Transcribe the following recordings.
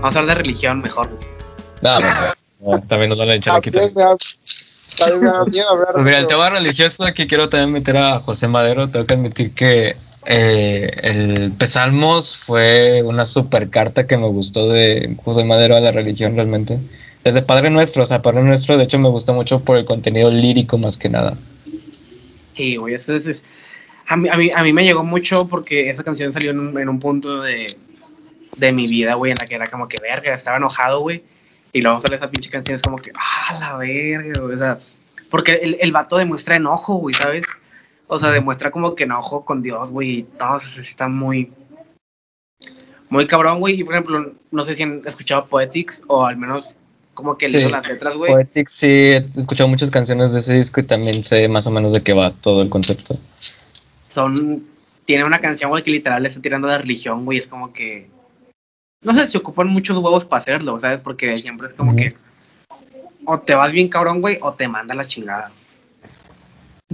Vamos a hablar de religión mejor. No, no, también nos van a echar aquí. Pues mira, el tema religioso aquí quiero también meter a José Madero. Tengo que admitir que eh, el Pesalmos fue una super carta que me gustó de José Madero a la religión realmente. Desde Padre Nuestro, o sea, Padre Nuestro, de hecho me gusta mucho por el contenido lírico más que nada. Sí, güey, eso es... es- a, mí, a, mí, a mí me llegó mucho porque esa canción salió en un, en un punto de, de mi vida, güey, en la que era como que verga, estaba enojado, güey. Y luego sale esa pinche canción, es como que, ah, la verga, güey. O sea, porque el, el vato demuestra enojo, güey, ¿sabes? O sea, demuestra como que enojo con Dios, güey. y todo eso está muy. Muy cabrón, güey. Y por ejemplo, no sé si han escuchado Poetics o al menos como que Sí. le hizo las letras, güey. Poetics sí, he escuchado muchas canciones de ese disco y también sé más o menos de qué va todo el concepto. son tiene una canción güey que literal le está tirando de religión güey es como que no sé se ocupan muchos huevos para hacerlo sabes porque siempre es como que o te vas bien cabrón güey o te manda la chingada.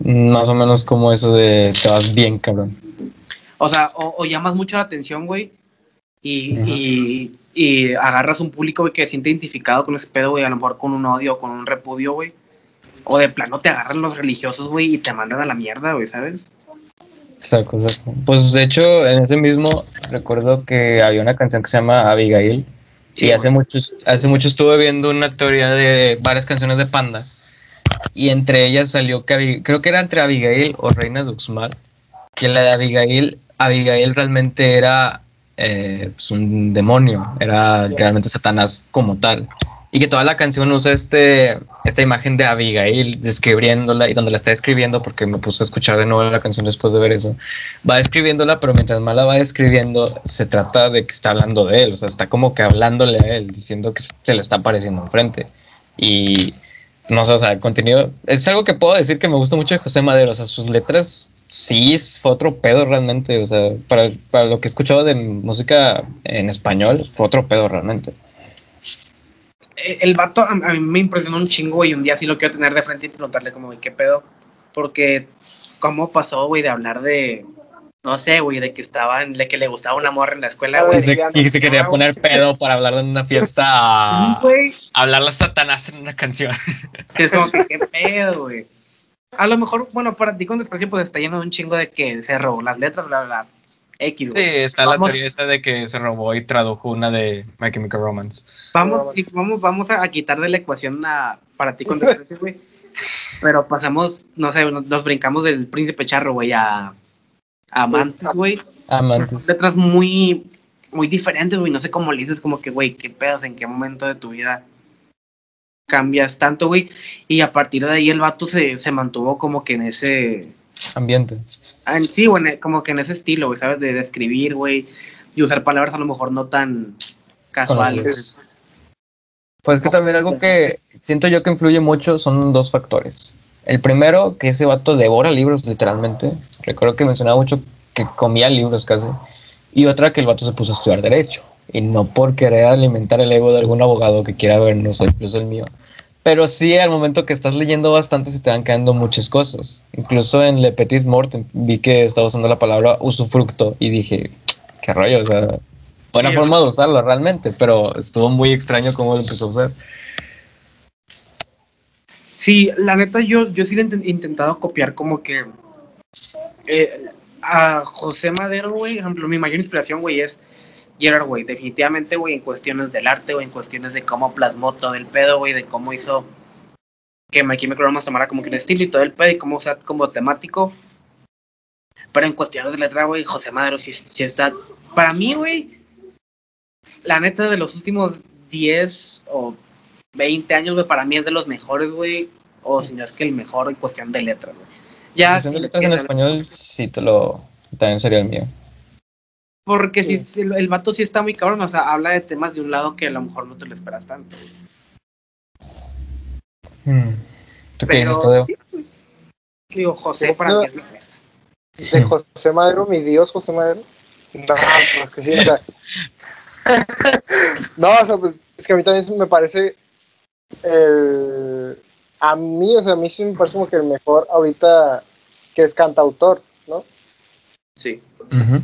Más o menos como eso de te vas bien, cabrón. o sea o, o llamas mucho la atención güey y, y, y agarras un público güey que se siente identificado con ese pedo güey a lo mejor con un odio o con un repudio güey. O de plano te agarran los religiosos güey y te mandan a la mierda güey sabes Exacto, exacto. Pues de hecho, en ese mismo recuerdo que había una canción que se llama Abigail. Sí, y hace güey. muchos, hace mucho estuve viendo una teoría de varias canciones de Panda. Y entre ellas salió que creo que era entre Abigail o Reina Duxmal. Que la de Abigail, Abigail realmente era eh, pues, un demonio. Era realmente Satanás como tal. Y que toda la canción usa este, esta imagen de Abigail describiéndola y donde la está escribiendo, porque me puse a escuchar de nuevo la canción después de ver eso, va describiéndola, pero mientras más la va describiendo, se trata de que está hablando de él, o sea, está como que hablándole a él, diciendo que se le está apareciendo enfrente. Y no sé, o sea, el contenido es algo que puedo decir que me gusta mucho de José Madero, o sea, sus letras sí fue otro pedo realmente, o sea, para, para lo que he escuchado de música en español, fue otro pedo realmente. Eh, el vato a, a mí me impresionó un chingo, güey. Un día sí lo quiero tener de frente y preguntarle como, güey, ¿qué pedo? Porque, ¿cómo pasó, güey, de hablar de, no sé, güey, de que estaba, en- de que le gustaba una morra en la escuela, Ah, güey? Y se, ya no- y se quería Ah, poner pedo para hablar en una fiesta güey. hablarle a Satanás en una canción. Es como que, ¿qué pedo, güey? A lo mejor, bueno, para ti con desprecio, pues está lleno de un chingo de que se robó las letras, bla, bla, bla. X, Sí, está Vamos- la teoría esa de que se robó y tradujo una de My Chemical Romance. Vamos, y vamos, vamos a, a quitar de la ecuación a, para ti con desprecio, güey. Pero pasamos, no sé, nos, nos brincamos del príncipe charro, güey, a, a Mantis, güey. Amantes. letras muy, muy diferentes, güey. No sé cómo le dices, como que, güey, qué pedas, en qué momento de tu vida cambias tanto, güey. Y a partir de ahí el vato se, se mantuvo como que en ese. Ambiente. En- sí, güey, en- como que en ese estilo, güey, ¿sabes? De, de escribir, güey. Y usar palabras a lo mejor no tan casuales. Pues que también algo que siento yo que influye mucho son dos factores. El primero, que ese vato devora libros literalmente. Recuerdo que mencionaba mucho que comía libros casi. Y otra, que el vato se puso a estudiar derecho. Y no por querer alimentar el ego de algún abogado que quiera vernos, incluso el mío. Pero sí, al momento que estás leyendo bastante se te van quedando muchas cosas. Incluso en Le Petit Mort vi que estaba usando la palabra usufructo y dije, qué rollo, o sea, buena Sí, forma de usarlo realmente, pero estuvo muy extraño cómo lo empezó a usar. Sí, la neta, yo, yo sí le he inten- intentado copiar como que eh, a José Madero, güey, ejemplo, mi mayor inspiración, güey, es Gerard, güey, definitivamente, güey, en cuestiones del arte, güey, en cuestiones de cómo plasmó todo el pedo, güey, de cómo hizo que My Chemical Romance tomara como que un estilo y todo el pedo y cómo usar como temático. Pero en cuestiones de letra, güey, José Madero sí, sí está... Para mí, güey, la neta de los últimos 10 o 20 años, güey, para mí es de los mejores, güey, o si no es que el mejor en cuestión de letras, güey. Ya, Cuestión de letras en español, sí te lo. También sería el mío. Porque sí, Sí. sí, el, el vato sí está muy cabrón, o sea, habla de temas de un lado que a lo mejor no te lo esperas tanto. ¿Tú qué Tadeo? sí, güey. digo, José para no. mí es la verga. de José Madero, mi Dios, José Madero. No, pues que sí, o sea. no, o sea, pues es que a mí también me parece el. A mí, o sea, a mí sí me parece como que el mejor ahorita que es cantautor, ¿no? Sí. Ujú.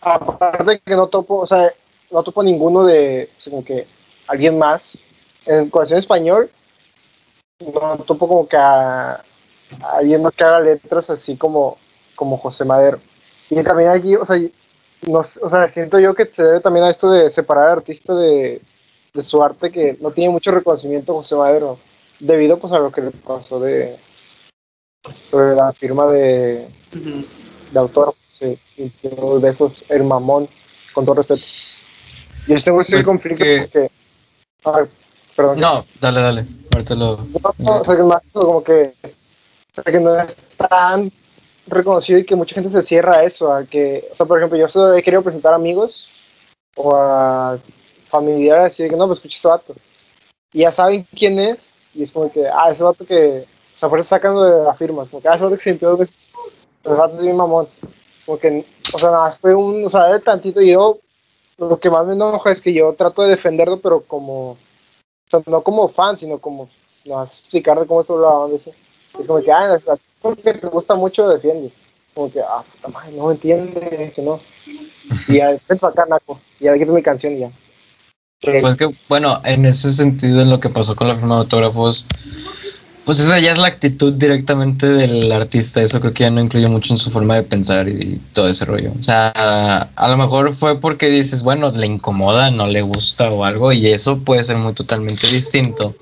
Aparte que no topo, o sea, no topo ninguno de, o sea, como que alguien más. En colección español, no topo como que a, a alguien más que haga letras así como, como José Madero. Y también aquí, o sea, o sea, siento yo que se debe también a esto de separar al artista de, de su arte, que no tiene mucho reconocimiento José Madero, debido pues a lo que le pasó de sobre la firma de, de autor, se sintió de esos el mamón, con todo respeto. Yo tengo este Pues conflicto que- porque, ay, perdón, No, dale, dale. Ahorita lo. No, no, o sea, que más como que, o sea, que no es tan reconocido y que mucha gente se cierra a eso, a que, o sea, por ejemplo, yo solo he querido presentar a amigos o a familiares así de que no, pues escucha este vato. Y ya saben quién es, y es como que, ah, ese vato que, o sea, por eso sacando de la firma, como que, ah, ese vato que se limpió dos veces, el vato es bien mamón. Como que, o sea, nada, fue un, o sea, de tantito, y yo, lo que más me enoja es que yo trato de defenderlo, pero como, o sea, no como fan, sino como no explicar de cómo esto lo. Es como que, ah, porque te gusta mucho, defiendes. Como que, ah, puta madre, no entiende, que no. Y ya, ven acá, Naco. Y ya quito mi canción y ya. Pues que, bueno, en ese sentido, en lo que pasó con la firma de autógrafos, pues esa ya es la actitud directamente del artista. Eso creo que ya no incluye mucho en su forma de pensar y todo ese rollo. O sea, a lo mejor fue porque dices, bueno, le incomoda, no le gusta o algo, y eso puede ser muy totalmente distinto.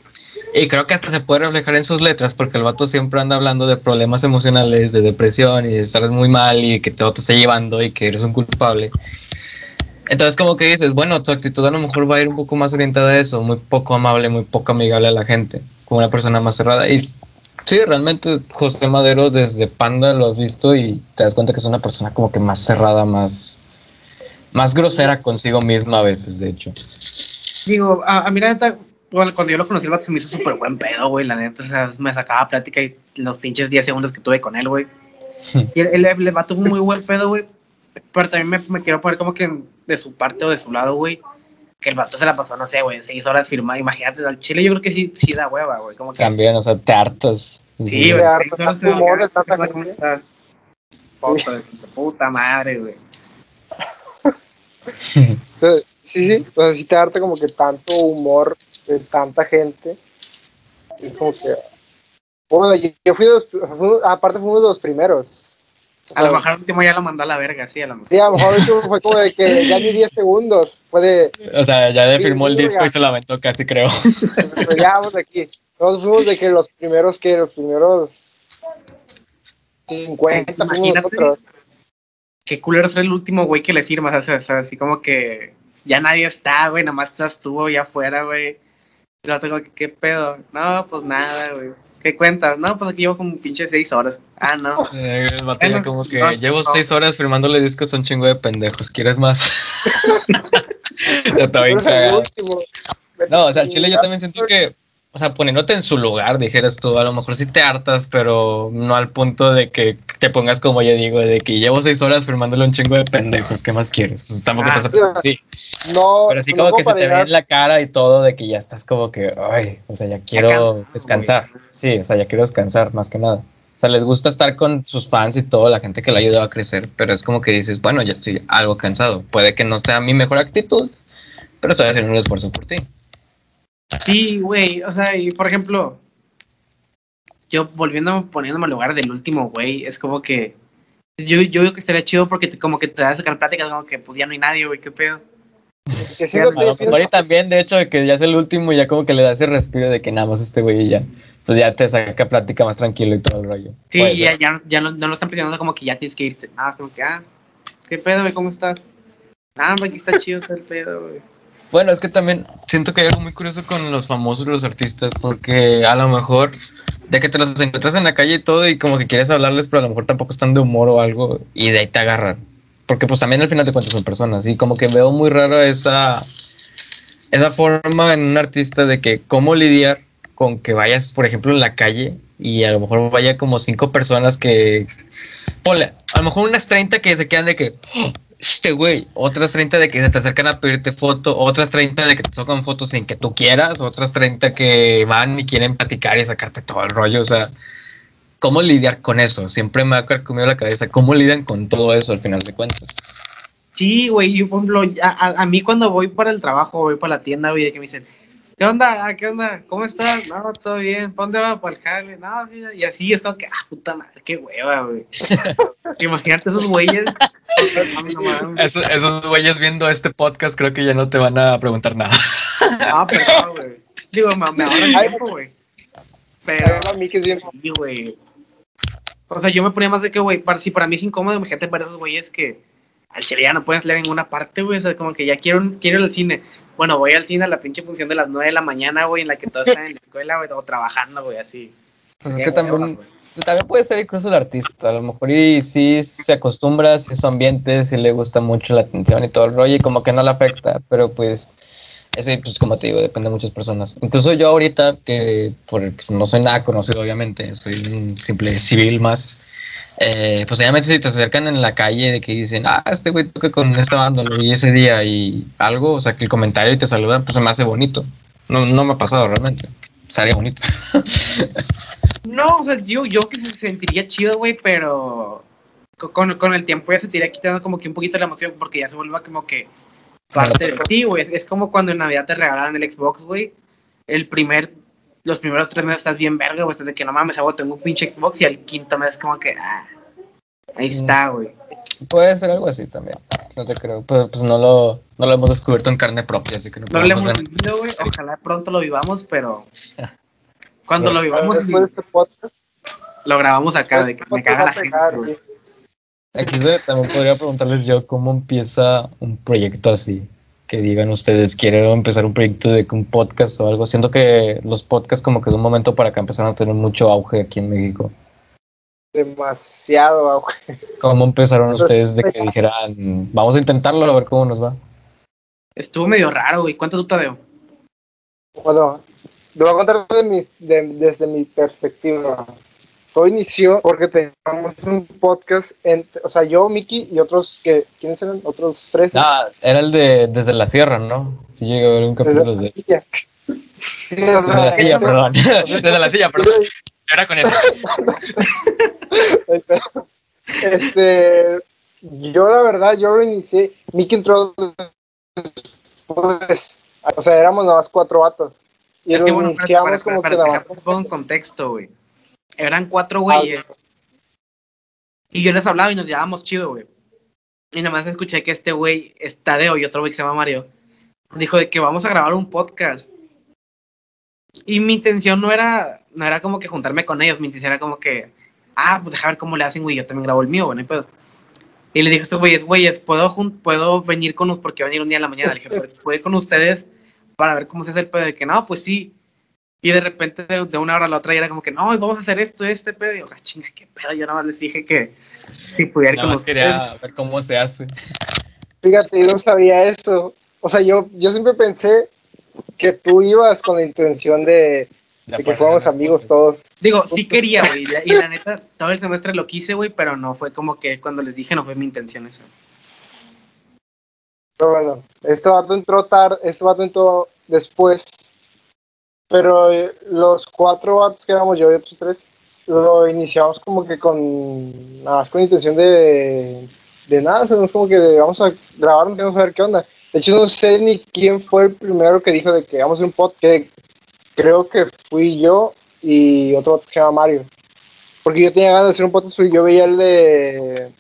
Y creo que hasta se puede reflejar en sus letras, porque el vato siempre anda hablando de problemas emocionales, de depresión y de estar muy mal y que todo te está llevando y que eres un culpable. Entonces como que dices, bueno, tu actitud a lo mejor va a ir un poco más orientada a eso, muy poco amable, muy poco amigable a la gente, como una persona más cerrada. Y sí, realmente José Madero desde Panda lo has visto y te das cuenta que es una persona como que más cerrada, más, más grosera consigo misma a veces, de hecho. Digo, a, a mí la neta, bueno, cuando yo lo conocí, el vato se me hizo súper buen pedo, güey, la neta, o sea, me sacaba plática y los pinches 10 segundos que tuve con él, güey. Y el, el, el vato fue muy buen pedo, güey, pero también me, me quiero poner como que de su parte o de su lado, güey, que el vato se la pasó, no sé, güey, 6 horas firmando, imagínate, al chile yo creo que sí, sí da hueva, güey, como que... También, o sea, te hartas. Sí, güey, Te harta, seis horas humor ¿Cómo estás? Puta, madre, güey. sí, sí, o sea, sí te darte como que tanto humor de tanta gente. Y como que. Bueno, yo, fui de los. fui- aparte, fui uno de los primeros. A lo mejor el último ya lo mandó a la verga, sí, a lo mejor. Sí, a lo mejor fue como de que ya ni 10 segundos. Fue de. O sea, ya le firmó el disco ya. y se lo aventó casi, creo. Pues ya vamos aquí. Nosotros fuimos de que los primeros, que los primeros 50, fuimos Imagínate. nosotros. Qué culero ser el último güey que le firmas, o sea, o sea, así como que ya nadie está, güey, nada más estás tú allá afuera, güey. Y luego tengo que, ¿qué pedo? No, pues nada, güey. ¿Qué cuentas? No, pues aquí llevo como pinche seis horas. Ah, no. Eh, El Bueno, como que no, llevo no. seis horas firmándole discos a un chingo de pendejos. ¿Quieres más? ya está bien cagado. No, o sea, al Chile yo también siento que, o sea, poniéndote en su lugar, dijeras tú, a lo mejor sí te hartas, pero no al punto de que te pongas como yo digo, de que llevo seis horas firmándole un chingo de pendejos, ¿qué más quieres? Pues tampoco Ah, estás sí, No, pero sí no como que se te ve en la cara y todo de que ya estás como que, ay, o sea, ya quiero descansar. Sí, o sea, ya quiero descansar más que nada. O sea, les gusta estar con sus fans y todo, la gente que le ha ayudado a crecer, pero es como que dices, bueno, ya estoy algo cansado. Puede que no sea mi mejor actitud, pero estoy haciendo un esfuerzo por ti. Sí, güey, o sea, y por ejemplo, yo volviendo, poniéndome al lugar del último güey, es como que yo, yo digo que estaría chido porque te- como que te vas a sacar pláticas como que pues ya no hay nadie, güey, qué pedo. que que A lo yo mejor y también, de hecho, de que ya es el último y ya como que le da ese respiro de que nada más este güey y ya. Pues ya te saca plática más tranquilo y todo el rollo. Sí, Puede ya, ser. ya, ya no, no lo están presionando como que ya tienes que irte. Ah, como que, ah, qué pedo, güey, ¿cómo estás? Ah, pues aquí está chido está el pedo, güey. Bueno, es que también siento que hay algo muy curioso con los famosos los artistas, porque a lo mejor de que te los encuentras en la calle y todo y como que quieres hablarles, pero a lo mejor tampoco están de humor o algo y de ahí te agarran. Porque pues también al final de cuentas son personas y como que veo muy raro esa, esa forma en un artista de que cómo lidiar con que vayas, por ejemplo, en la calle y a lo mejor vaya como cinco personas que... Ponle, a lo mejor unas 30 que se quedan de que... "Oh, este güey, otras 30 de que se te acercan a pedirte foto, otras 30 de que te tocan fotos sin que tú quieras, otras 30 que van y quieren platicar y sacarte todo el rollo, o sea, ¿cómo lidiar con eso? Siempre me ha carcomido la cabeza, ¿cómo lidian con todo eso al final de cuentas? Sí, güey, yo, por ejemplo, a, a- mí cuando voy para el trabajo, voy para la tienda, güey, que me dicen, ¿qué onda? Ah, ¿Qué onda? ¿Cómo estás? No, todo bien. ¿Para dónde va? ¿Para el jale? No, sí, y así es como que, ah, puta madre, qué hueva, güey. Imagínate esos güeyes. Esos, güeyes viendo este podcast creo que ya no te van a preguntar nada. Ah, pero no, güey. Digo, me, me ahorran tiempo, güey. Pero, a mí que es bien. sí, güey. O sea, yo me ponía más de que, güey, para, si para mí es incómodo, imagínate para esos güeyes que al chile ya no puedes leer en ninguna parte, güey. O sea, como que ya quiero, quiero ir al cine. Bueno, voy al cine a la pinche función de las 9 de la mañana, güey, en la que todos están en la escuela, güey, o trabajando, güey, así. Pues es que también, puede ser incluso el artista. A lo mejor y sí se acostumbra, si su ambiente, si le gusta mucho la atención y todo el rollo, y como que no le afecta. Pero pues, eso, pues como te digo, depende de muchas personas. Incluso yo ahorita, que por, pues, no soy nada conocido, obviamente, soy un simple civil más. Eh, pues obviamente si te acercan en la calle de que dicen, ah, este güey toca con esta banda, vi ese día y algo, o sea, que el comentario y te saludan, pues se me hace bonito. No, no me ha pasado realmente. Sería bonito. No, o sea, yo, yo que se sentiría chido, güey, pero co- con, con el tiempo ya se te iría quitando como que un poquito la emoción porque ya se vuelve como que parte de ti, güey. Es, es como cuando en Navidad te regalaban el Xbox, güey. El primer, los primeros tres meses estás bien verga, güey. Estás de que no mames, hago, tengo un pinche Xbox y al quinto mes como que, ah, ahí está, güey. Puede ser algo así también. No te creo. Pero pues no lo, no lo hemos descubierto en carne propia, así que no No lo hemos vivido, güey. Ojalá pronto lo vivamos, pero cuando lo vivamos de este podcast, lo grabamos acá, de que me caga la gente, pegar, güey. sí. Aquí también podría preguntarles yo cómo empieza un proyecto así. Que digan ustedes, quiero empezar un proyecto de que un podcast o algo. Siento que los podcasts como que de un momento para acá empezaron a tener mucho auge aquí en México. Demasiado auge. ¿Cómo empezaron Pues, ustedes de que dijeran, vamos a intentarlo a ver cómo nos va? Estuvo medio raro, güey. ¿Cuánto tú, Tadeo? Bueno, lo voy a contar de mi- de- desde mi perspectiva. Todo inició porque teníamos un podcast, entre, o sea, yo, Miki y otros, que, ¿quiénes eran? Otros tres. Ah, era el de Desde la Sierra, ¿no? Sí, llegué a ver un capítulo de... Sí, o Desde la silla, ese- perdón. Desde la silla, perdón. Era con eso. Este, yo la verdad, yo lo inicié, Miki entró después, o sea, éramos nada más cuatro vatos. Y es lo que bueno, iniciamos como que nada déjame más- pongo en contexto, güey. Eran cuatro güeyes y yo les hablaba y nos llevábamos chido, güey. Y nada más escuché que este güey, Tadeo y otro güey que se llama Mario, dijo de que vamos a grabar un podcast. Y mi intención no era, no era como que juntarme con ellos, mi intención era como que, ah, pues deja ver cómo le hacen, güey, yo también grabo el mío, güey, no hay pedo. Y le dije a estos güeyes, güeyes, ¿puedo, puedo venir con ustedes, porque voy a venir un día en la mañana, le dije, ¿puedo ir con ustedes para ver cómo se hace el pedo? De que no, pues sí. Y de repente, de, una hora a la otra, ya era como que, no, y vamos a hacer esto, este pedo. Y yo, "Ah, chinga, qué pedo. Yo nada más les dije que si pudiera ir Nada más quería ver cómo se hace. Fíjate, yo no sabía eso. O sea, yo, yo siempre pensé que tú ibas con la intención de, de que fuéramos amigos todos. Digo, sí quería, güey. Y, la- y la neta, todo el semestre lo quise, güey, pero no fue como que cuando les dije, no fue mi intención eso. Pero bueno, este vato entró tarde, este vato entró después. Pero eh, los cuatro vatos que éramos yo y otros tres, lo iniciamos como que con nada más con intención de, de nada, o sea, no es como que vamos a grabarnos y vamos a ver qué onda. De hecho, no sé ni quién fue el primero que dijo de que vamos a hacer un podcast. que Creo que fui yo y otro vato que se llama Mario. Porque yo tenía ganas de hacer un podcast, porque yo veía el de.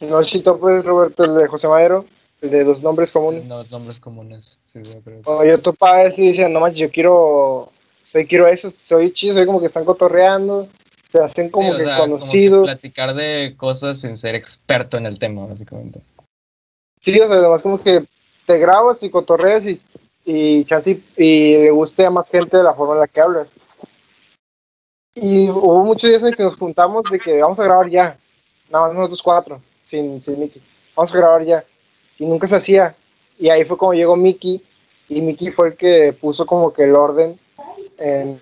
No sé si topes, Roberto, el de José Madero, el de los nombres comunes. No, nombres comunes. Sí, yo creo. Cuando yo topaba eso y decía, no manches, yo quiero, soy, quiero eso, soy chido, soy como que están cotorreando, se hacen como Sí, o que sea, como que conocidos. platicar de cosas sin ser experto en el tema, básicamente. Sí, o sea, además como que te grabas y cotorreas y, y y, y le guste a más gente de la forma en la que hablas. Y hubo muchos días en que nos juntamos de que vamos a grabar ya, nada más nosotros cuatro, sin, sin Mickey, vamos a grabar ya. Y nunca se hacía. Y ahí fue como llegó Mickey, y Mickey fue el que puso como que el orden en,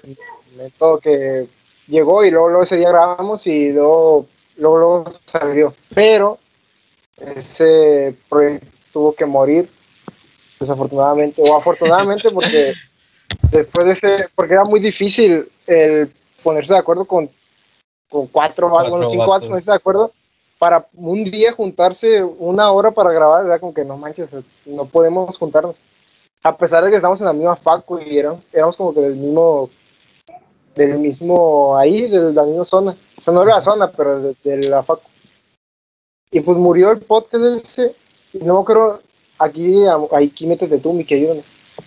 en todo que llegó y luego, luego ese día grabamos y luego, luego, luego salió. Pero ese proyecto tuvo que morir, desafortunadamente, o afortunadamente, porque después de ese, porque era muy difícil el ponerse de acuerdo con, con cuatro, Cuatro bueno, cinco vatos. ponerse de acuerdo, para un día juntarse una hora para grabar, era como que no manches, no podemos juntarnos. A pesar de que estamos en la misma facu y éramos, éramos como que del mismo, del mismo, ahí, de la misma zona. O sea, no era la zona, pero de, de la facu. Y pues murió el podcast ese, y no me acuerdo, aquí, aquí métete tú, mi querido,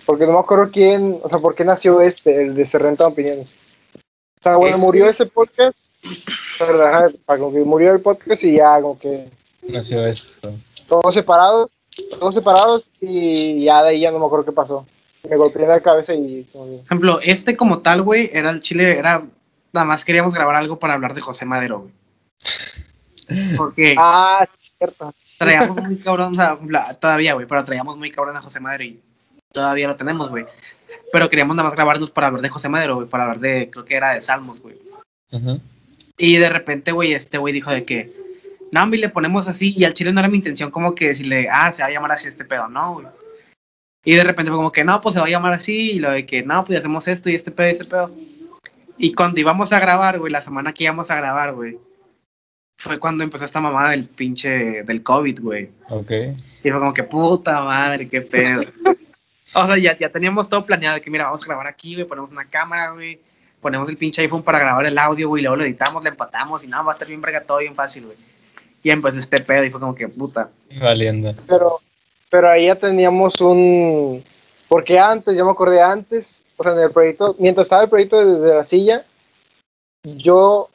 porque no me acuerdo quién, o sea, por qué nació este, el de Serrenta Opiniones. O sea, bueno, Ese- murió ese podcast, ajá, como que murió el podcast y ya, como que Nació esto. todos separados, todos separados y ya de ahí ya no me acuerdo qué pasó. Me golpeé en la cabeza y Por ejemplo, este como tal, güey, era el chile, era. Nada más queríamos grabar algo para hablar de José Madero, güey. Porque Ah, cierto. traíamos muy cabrón, o sea, todavía, güey, pero traíamos muy cabrón a José Madero y todavía lo tenemos, güey. Pero queríamos nada más grabarnos para hablar de José Madero, güey, para hablar de, creo que era de Salmos, güey. Y de repente, güey, este güey dijo de que, no, hombre, le ponemos así, y al chile no era mi intención como que decirle, ah, se va a llamar así este pedo, no, güey. Y de repente fue como que, no, pues se va a llamar así, y lo de que, no, pues hacemos esto y este pedo y este pedo. Y cuando íbamos a grabar, güey, la semana que íbamos a grabar, güey, fue cuando empezó esta mamada del pinche, del COVID, güey. Ok. Y fue como que, puta madre, qué pedo. o sea, ya, ya teníamos todo planeado, de que mira, vamos a grabar aquí, güey, ponemos una cámara, güey, ponemos el pinche iPhone para grabar el audio, güey, y luego lo editamos, le empatamos y nada, va a estar bien verga todo bien fácil, güey. Y empezó este pedo y fue como que, puta. Valiendo. Pero, pero ahí ya teníamos un. Porque antes, ya me acordé antes, o sea, en el proyecto, mientras estaba el proyecto de, de la silla, yo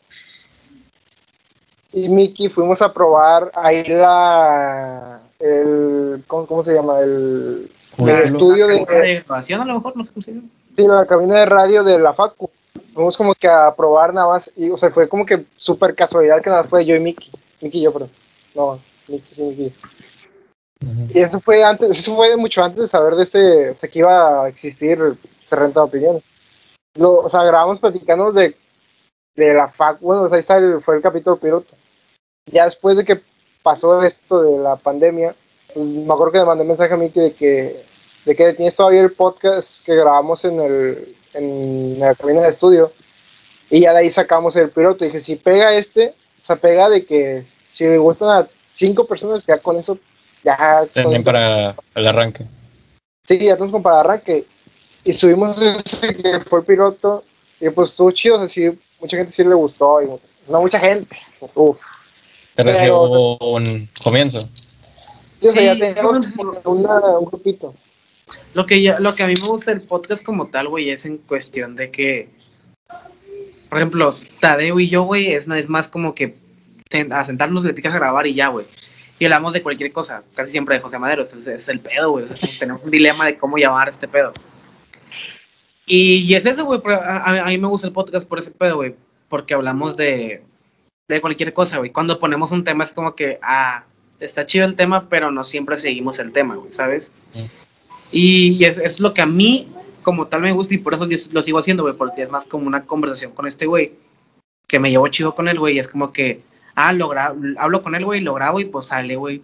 y Miki fuimos a probar ahí la. El, ¿cómo, cómo se llama? El, el estudio de, de grabación a lo mejor, no sé cómo se llama. Sí, la cabina de radio de la Facu. Fuimos como que a probar nada más. Y, o sea, fue como que súper casualidad que nada más fue yo y Miki. Yo, perdón. No, Miki, sí, Miki. Ujú. Y eso fue antes, eso fue mucho antes de saber de este, de que iba a existir Se Renta Opiniones. Lo, o sea, grabamos platicando de, de la Facu. Bueno, o sea, ahí está el- fue el capítulo piloto. Ya después de que pasó esto de la pandemia, pues, me acuerdo que le mandé mensaje a Miki de que de que tienes todavía el podcast que grabamos en el en la cabina de estudio y ya de ahí sacamos el piloto y dije si pega este o sea pega de que si le gustan a cinco personas ya con eso ya eso- para el arranque. sí ya tenemos como para arranque y subimos ese que fue el piloto y pues estuvo chido o sea, sí, mucha gente sí le gustó y no mucha gente Uf. Te Pero- recibo un comienzo. Sí, o sea, ya una- un grupito Lo que, ya, lo que a mí me gusta del podcast como tal, güey, es en cuestión de que, por ejemplo, Tadeo y yo, güey, es, es más como que a sentarnos, le picas a grabar y ya, güey. Y hablamos de cualquier cosa, casi siempre de José Madero, es, es el pedo, güey. o sea, tenemos un dilema de cómo llamar este pedo. Y, y es eso, güey, a, a- mí me gusta el podcast por ese pedo, güey, porque hablamos de, de cualquier cosa, güey. Cuando ponemos un tema es como que, ah, está chido el tema, pero no siempre seguimos el tema, güey, ¿sabes? Mm. Y, y es, es lo que a mí, como tal, me gusta y por eso lo sigo haciendo, güey, porque es más como una conversación con este güey, que me llevo chido con él, güey, y es como que, ah, lo hablo con él, güey, lo grabo y pues sale, güey.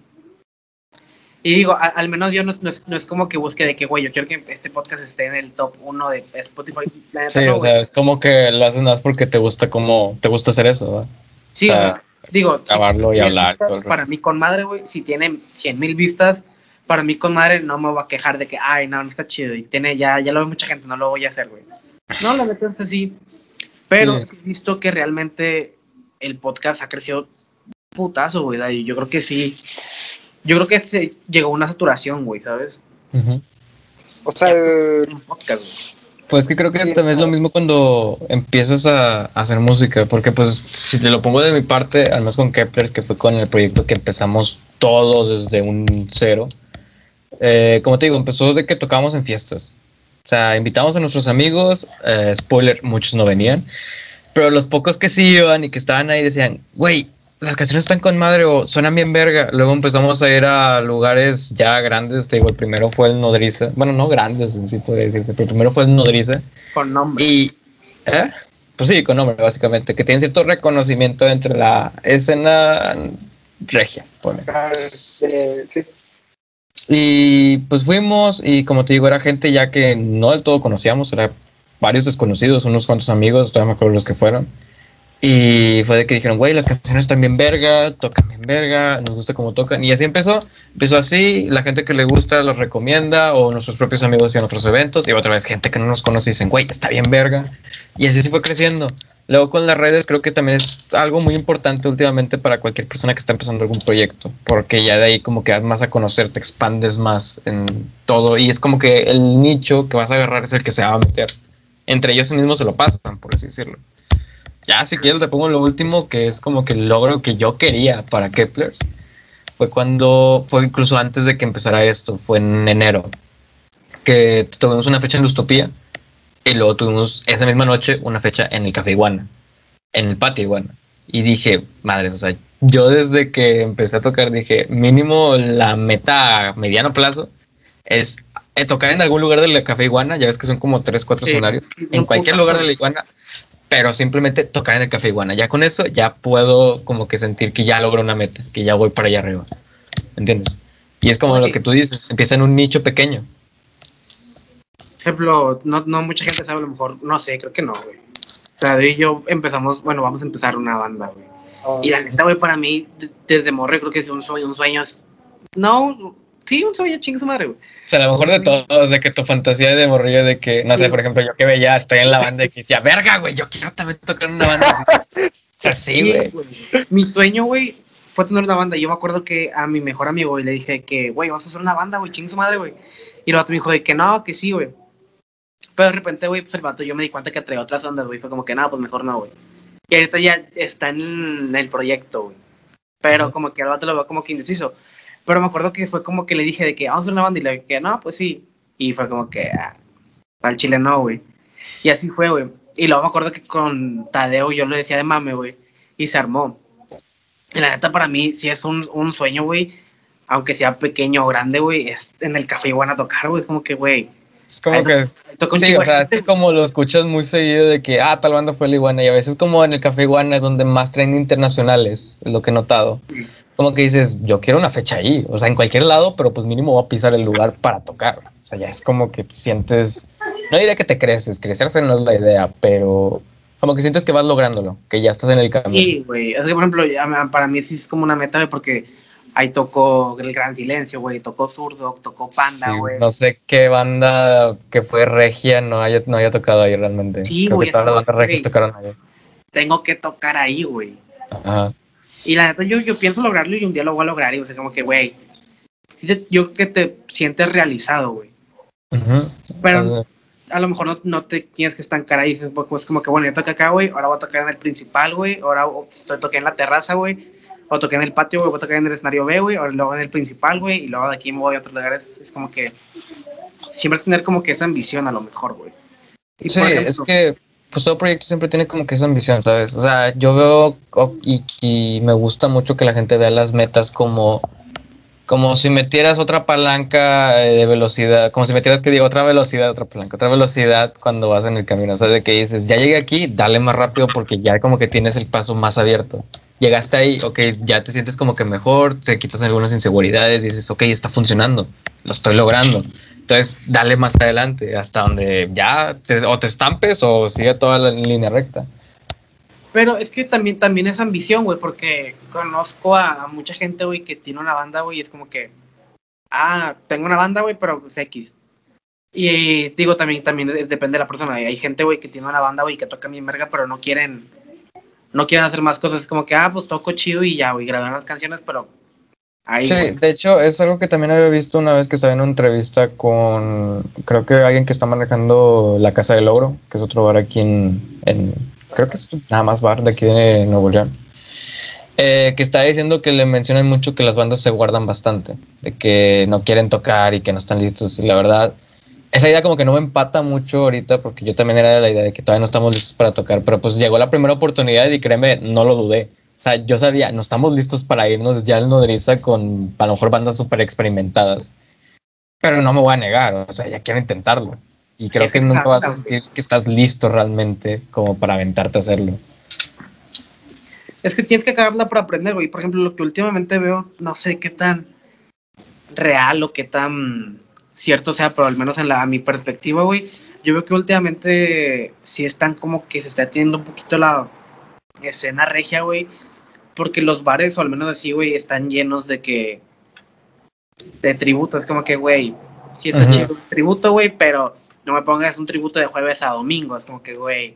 Y digo, a- al menos yo no, es- no es, no es como que busque de que, güey, yo quiero que este podcast esté en el top 1 de Spotify. La neta Sí, no, o sea, es como que lo haces más porque te gusta como, te gusta hacer eso, ¿verdad? Sí, o sea, digo, si grabarlo y tiene hablar, vistas, todo el. Para mí con madre, güey, si tiene 100 mil vistas, para mí con madre no me voy a quejar de que, ay, no, no está chido. Y tiene, ya, ya lo ve mucha gente, no lo voy a hacer, güey. No, la neta es así. Pero sí he visto que realmente el podcast ha crecido putazo, güey. Yo creo que sí. Yo creo que se llegó a una saturación, güey, ¿sabes? O sea Ya, podcast, güey. Pues que creo que Sí, también es lo mismo cuando empiezas a, a hacer música, porque pues si te lo pongo de mi parte, al menos con Kepler, que fue con el proyecto que empezamos todos desde un cero, eh, como te digo, empezó de que tocábamos en fiestas. O sea, invitamos a nuestros amigos, eh, spoiler, muchos no venían, pero los pocos que sí iban y que estaban ahí decían, güey, las canciones están con madre o suenan bien verga. Luego empezamos a ir a lugares ya grandes, te digo, el primero fue el Nodriza, bueno, no grandes en sí podría decirse, pero el primero fue el Nodriza. Con nombre. Y, ¿eh? Pues sí, con nombre, básicamente, que tienen cierto reconocimiento entre la escena regia. eh, sí. Y pues fuimos y como te digo, era gente ya que no del todo conocíamos, era varios desconocidos, unos cuantos amigos, todavía me acuerdo los que fueron. Y fue de que dijeron, güey, las canciones están bien verga, tocan bien verga, nos gusta cómo tocan. Y así empezó. Empezó así, la gente que le gusta los recomienda, o nuestros propios amigos hacían otros eventos, y otra vez gente que no nos conoce y dicen, güey, está bien verga. Y así se fue creciendo. Luego con las redes creo que también es algo muy importante últimamente para cualquier persona que está empezando algún proyecto, porque ya de ahí como que das más a conocer, te expandes más en todo, y es como que el nicho que vas a agarrar es el que se va a meter. Entre ellos mismos se lo pasan, por así decirlo. Ya, si quieres, te pongo lo último, que es como que el logro que yo quería para Kepler. Fue cuando, fue incluso antes de que empezara esto, fue en enero, que tuvimos una fecha en Lustopía y luego tuvimos esa misma noche una fecha en el Café Iguana, en el patio Iguana. Y dije, madres, o sea, yo desde que empecé a tocar dije, mínimo la meta a mediano plazo es eh, tocar en algún lugar del Café Iguana, ya ves que son como tres, cuatro Sí. escenarios, No en cualquier lugar de la Iguana, pero simplemente tocar en el Café Iguana. Ya con eso ya puedo como que sentir que ya logro una meta, que ya voy para allá arriba. ¿Entiendes? Y es como Sí. lo que tú dices, empieza en un nicho pequeño. ejemplo, no, no mucha gente sabe a lo mejor, no sé, creo que no, güey. O sea, David y yo empezamos, bueno, vamos a empezar una banda, güey. Y la neta, güey, para mí, de- desde morro, creo que es un sueño, un sueño, no, sí, un sueño, chingue su madre, güey. O sea, a lo mejor de todo, de que tu fantasía de morrillo, de que, no Sí. sé, por ejemplo, yo que veía, estoy en la banda y que decía, verga, güey, yo quiero también tocar en una banda así. O sea, sí, güey. Mi sueño, güey, fue tener una banda. Yo me acuerdo que a mi mejor amigo, güey, le dije que, güey, vas a hacer una banda, güey, chingue su madre, güey. Y el otro me dijo de que no, que sí, güey. Pero de repente, güey, pues el vato, yo me di cuenta que traía otras ondas, güey. Fue como que nada, pues mejor no, güey. Y ahorita ya está en el proyecto, güey. Pero como que el vato lo veo como que indeciso. Pero me acuerdo que fue como que le dije de que vamos a hacer una banda y le dije que no, pues sí. Y fue como que ah, al chile no, güey. Y así fue, güey. Y luego me acuerdo que con Tadeo yo lo decía de mame, güey. Y se armó. Y la neta para mí sí es un, un sueño, güey. Aunque sea pequeño o grande, güey. Es en el café igual a tocar, güey. Es como que, güey. Es como que, sí, o sea, es como lo escuchas muy seguido de que, ah, tal banda fue la Iguana, y a veces como en el Café Iguana es donde más traen internacionales, es lo que he notado. Sí. Como que dices, yo quiero una fecha ahí, o sea, en cualquier lado, pero pues mínimo voy a pisar el lugar para tocar. O sea, ya es como que te sientes, no diría que te creces, crecerse no es la idea, pero como que sientes que vas lográndolo, que ya estás en el camino. Sí, güey. Es que, por ejemplo, ya- para mí sí es como una meta, güey, porque ahí tocó El Gran Silencio, güey. Tocó Zurdo, tocó Panda, Sí, güey. no sé qué banda que fue regia no haya, no haya tocado ahí realmente. Sí, güey, que todas es las como, bandas regias güey. tocaron ahí. Tengo que tocar ahí, güey. Ajá. Y la neta, yo, yo pienso lograrlo y un día lo voy a lograr. Y o sea, como que, güey. yo que te sientes realizado, güey. Ujú. Pero a lo mejor no, no te tienes que estancar ahí. dices, Pues como que, bueno, ya toqué acá, güey. Ahora voy a tocar en el principal, güey. Ahora o- estoy toqué en la terraza, güey. O toqué en el patio, güey. Voy a tocar en el escenario B, güey. Ahora luego en el principal, güey. Y luego de aquí me voy a otros lugares. Es como que. Siempre tener como que esa ambición a lo mejor, güey. Sí, ejemplo, es que pues todo proyecto siempre tiene como que esa ambición, ¿sabes? O sea, yo veo y me gusta mucho que la gente vea las metas como como si metieras otra palanca eh, de velocidad, como si metieras que digo otra velocidad, otra palanca, otra velocidad cuando vas en el camino, ¿sabes? De que dices, ya llegué aquí, dale más rápido porque ya como que tienes el paso más abierto. Llegaste ahí, ok, ya te sientes como que mejor, te quitas algunas inseguridades y dices, ok, está funcionando, lo estoy logrando. Entonces, dale más adelante, hasta donde ya te- o te estampes o sigue toda la línea recta. Pero es que también, también es ambición, güey, porque conozco a, mucha gente, güey, que tiene una banda, güey, y es como que, ah, tengo una banda, güey, pero pues X. Y digo, también, también depende de la persona. Hay gente, güey, que tiene una banda, güey, que toca mi verga, pero no quieren, no quieren hacer más cosas. Es como que, ah, pues toco chido y ya, güey, graban las canciones, pero ahí, Sí, güey. de hecho es algo que también había visto una vez que estaba en una entrevista con, creo que alguien que está manejando la Casa del Logro, que es otro bar aquí en, en- creo que es nada más bar de aquí de Nuevo León, eh, que está diciendo que le mencionan mucho que las bandas se guardan bastante, de que no quieren tocar y que no están listos, y la verdad, esa idea como que no me empata mucho ahorita, porque yo también era de la idea de que todavía no estamos listos para tocar, pero pues llegó la primera oportunidad y créeme, no lo dudé. O sea, yo sabía, no estamos listos para irnos ya al Nodriza con a lo mejor bandas súper experimentadas. Pero no me voy a negar, o sea, ya quiero intentarlo. Y creo que nunca vas a sentir que estás listo realmente como para aventarte a hacerlo. Es que tienes que acabarla para aprender, güey. Por ejemplo, lo que últimamente veo, no sé qué tan real o qué tan cierto sea, pero al menos en la, a mi perspectiva, güey, yo veo que últimamente sí están como que se está teniendo un poquito la escena regia, güey, porque los bares, o al menos así, güey, están llenos de que, de tributo, es como que, güey, sí está Ujú. chido el tributo, güey, pero no me pongas un tributo de jueves a domingo, es como que, güey,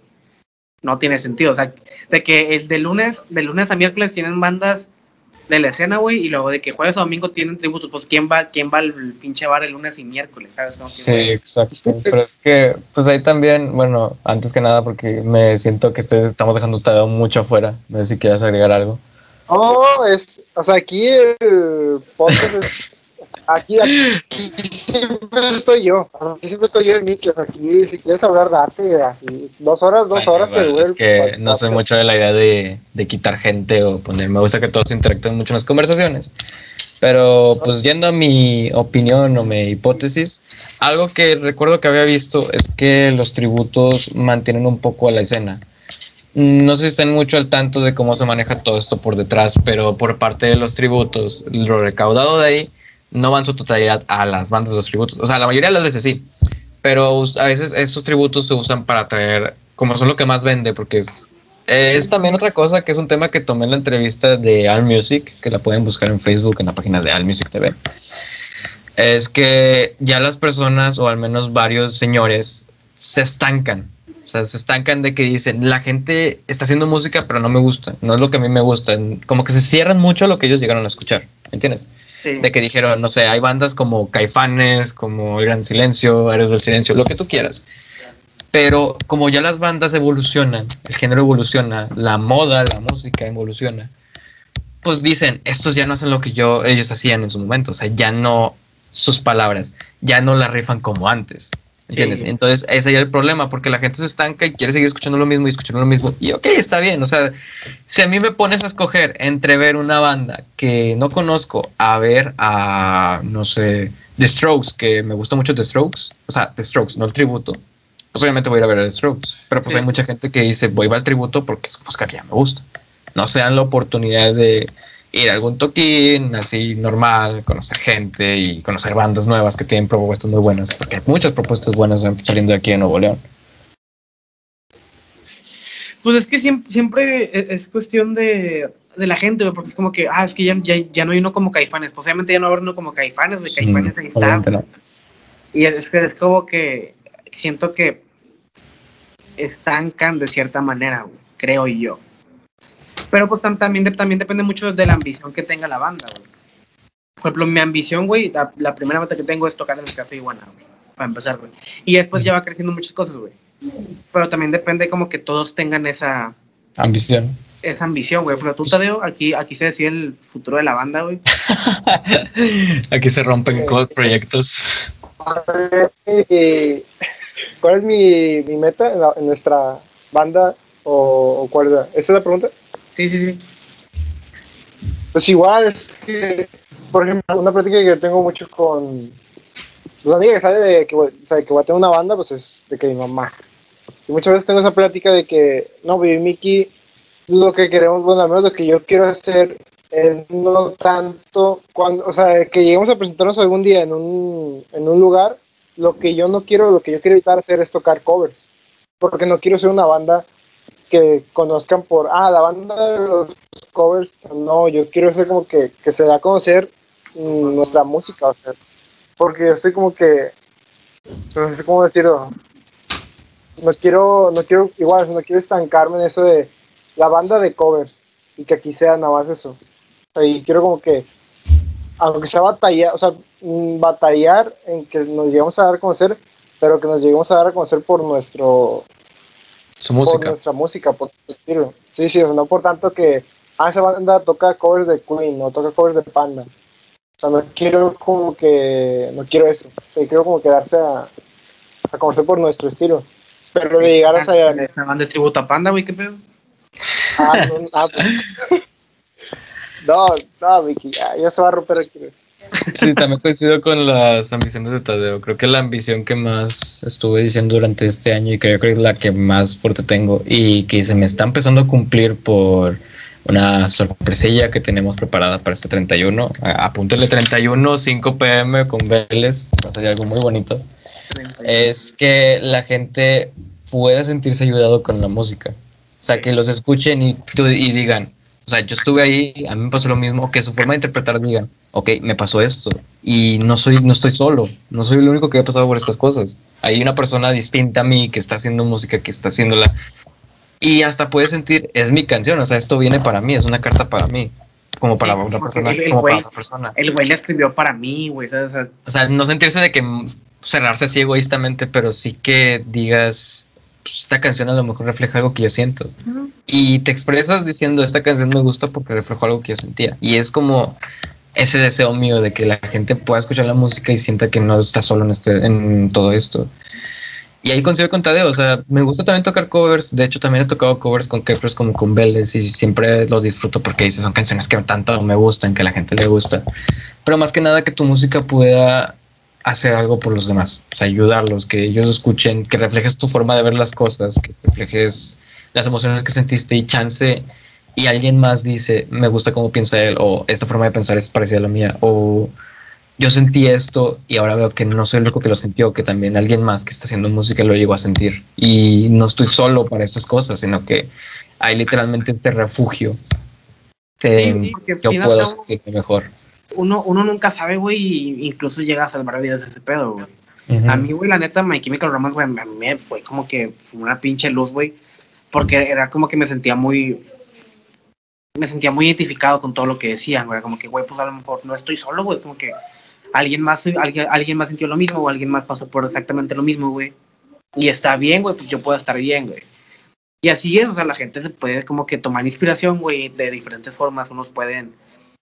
no tiene sentido, o sea, de que el de lunes, de lunes a miércoles tienen bandas de la escena, güey, y luego de que jueves a domingo tienen tributos, pues ¿quién va, quién va al pinche bar el lunes y miércoles? ¿Sabes? Que, Sí, exacto. Pero es que, pues ahí también, bueno, antes que nada, porque me siento que estoy- estamos dejando tarea mucho afuera. No sé si quieres agregar algo. No, es, o sea, aquí el podcast es, aquí, aquí siempre estoy yo, aquí siempre estoy yo en sea, aquí si quieres hablar de arte, así, dos horas, dos horas que Es que no soy mucho de la idea de, de quitar gente o poner. Me gusta que todos interactúen mucho en las conversaciones. Pero, pues, yendo a mi opinión o mi hipótesis, algo que recuerdo que había visto es que los tributos mantienen un poco a la escena. No sé si están mucho al tanto de cómo se maneja todo esto por detrás, pero por parte de los tributos, lo recaudado de ahí no va en su totalidad a las bandas de los tributos. O sea, la mayoría de las veces sí, pero a veces estos tributos se usan para atraer, como son lo que más vende, porque es, es también otra cosa que es un tema que tomé en la entrevista de All Music, que la pueden buscar en Facebook, en la página de All Music TV. Es que ya las personas, o al menos varios señores, se estancan. O sea, se estancan de que dicen, la gente está haciendo música, pero no me gusta, no es lo que a mí me gusta. Como que se cierran mucho a lo que ellos llegaron a escuchar, ¿me entiendes? De que dijeron, no sé, hay bandas como Caifanes, como Gran Silencio, Héroes del Silencio, lo que tú quieras. Pero como ya las bandas evolucionan, el género evoluciona, la moda, la música evoluciona, pues dicen, estos ya no hacen lo que yo, ellos hacían en su momento, o sea, ya no, sus palabras, ya no la rifan como antes. ¿Entiendes? Sí. Entonces, ese ya es el problema, porque la gente se estanca y quiere seguir escuchando lo mismo y escuchando lo mismo. Y ok, está bien, o sea, si a mí me pones a escoger entre ver una banda que no conozco a ver a, no sé, The Strokes, que me gusta mucho The Strokes, o sea, The Strokes, no el tributo, pues obviamente voy a ir a ver a The Strokes. Pero pues Sí. hay mucha gente que dice, voy a ver al tributo porque es música que ya me gusta. No se dan la oportunidad de ir a algún toquín, así normal, conocer gente y conocer bandas nuevas que tienen propuestas muy buenas, porque hay muchas propuestas buenas saliendo de aquí en Nuevo León. Pues es que siempre, siempre e- es cuestión de, de la gente, porque es como que, ah, es que ya, ya, ya no hay uno como caifanes. Pues obviamente ya no habrá uno como caifanes, de caifanes ahí está. No. Y es que es como que siento que estancan de cierta manera, creo yo. Pero pues tam- también, de- también depende mucho de la ambición que tenga la banda, güey. Por ejemplo, mi ambición, güey, la, la primera meta que tengo es tocar en el Café Iguana, güey, para empezar, güey. Y después ya va creciendo muchas cosas, güey. Pero también depende como que todos tengan esa, Ambición. esa ambición, güey. Pero tú, Tadeo, aquí, aquí se decide el futuro de la banda, güey. Aquí se rompen cos- proyectos. Eh, ¿Cuál es mi, mi meta en, la- en nuestra banda o, o cuál es? la- ¿Esa es la pregunta? Sí, sí, sí. Pues igual, es que, por ejemplo, una práctica que yo tengo mucho con los amigos que sabe de que, que voy a tener una banda, pues es de que mi mamá. Y muchas veces tengo esa plática de que, no, Baby Mickey, lo que queremos, bueno, al menos lo que yo quiero hacer es no tanto, cuando, o sea, que lleguemos a presentarnos algún día en un, en un lugar, lo que yo no quiero, lo que yo quiero evitar hacer es tocar covers, porque no quiero ser una banda que conozcan por, ah, la banda de los covers, no, yo quiero ser como que, que se da a conocer mm, nuestra música, o sea, porque yo estoy como que, no sé cómo decirlo, no quiero, no quiero, igual, no quiero estancarme en eso de la banda de covers y que aquí sea nada más eso. Y quiero como que, aunque sea batallar, o sea, mm, batallar en que nos lleguemos a dar a conocer, pero que nos lleguemos a dar a conocer por nuestro, Su por música. nuestra música, por nuestro estilo. Sí, sí, o sea, no por tanto que, ah, esa banda toca covers de Queen o toca covers de Panda. O sea, no quiero como que, no quiero eso. O sea, quiero como quedarse a, a conocer por nuestro estilo. Pero de llegar a esa... Esta banda es tributo a Panda, güey, qué pedo. Ah, no, ah, pues. no, no, Vicky, ya, ya se va a romper aquí. Sí, también coincido con las ambiciones de Tadeo. Creo que la ambición que más estuve diciendo durante este año y creo que es la que más fuerte tengo y que se me está empezando a cumplir por una sorpresilla que tenemos preparada para este 31. A- Apúntele 31, 5 pm con Vélez. Va a ser algo muy bonito. Es que la gente pueda sentirse ayudado con la música. O sea, que los escuchen y digan, o sea, yo estuve ahí, a mí me pasó lo mismo, que su forma de interpretar digan, ok, me pasó esto y no soy, no estoy solo, no soy el único que ha pasado por estas cosas. Hay una persona distinta a mí que está haciendo música, que está haciéndola y hasta puedes sentir, es mi canción, o sea, esto viene para mí, es una carta para mí, como para Sí, porque persona, el- el como para güey- otra persona. El güey le escribió para mí, güey. O sea, O sea, no sentirse de que cerrarse así egoístamente, pero sí que digas, "Pues, esta canción a lo mejor refleja algo que yo siento. Y te expresas diciendo, esta canción me gusta porque reflejó algo que yo sentía. Y es como ese deseo mío de que la gente pueda escuchar la música y sienta que no está solo en, este, en todo esto. Y ahí coincido con Tadeo, o sea, me gusta también tocar covers, de hecho también he tocado covers con Kepler como con Vélez y siempre los disfruto porque dices, son canciones que tanto me gustan, que a la gente le gusta. Pero más que nada que tu música pueda hacer algo por los demás, o sea, ayudarlos, que ellos escuchen, que reflejes tu forma de ver las cosas, que reflejes las emociones que sentiste y chance y alguien más dice, me gusta cómo piensa él, o esta forma de pensar es parecida a la mía, o yo sentí esto y ahora veo que no soy el único que lo sintió, que también alguien más que está haciendo música lo llegó a sentir. Y no estoy solo para estas cosas, sino que hay literalmente este refugio. que Sí, yo puedo sentirme mejor. Uno, uno nunca sabe, güey, incluso llega a salvar vidas de ese pedo, güey. A mí, güey, la neta, My Chemical Romance, güey, a mí me fue como que fue una pinche luz, güey. Porque era como que me sentía muy. Me sentía muy identificado con todo lo que decían, güey. Como que, güey, pues a lo mejor no estoy solo, güey. Como que alguien más, alguien, alguien más sintió lo mismo, o alguien más pasó por exactamente lo mismo, güey. Y está bien, güey, pues yo puedo estar bien, güey. Y así es, o sea, la gente se puede como que tomar inspiración, güey, de diferentes formas. Unos pueden.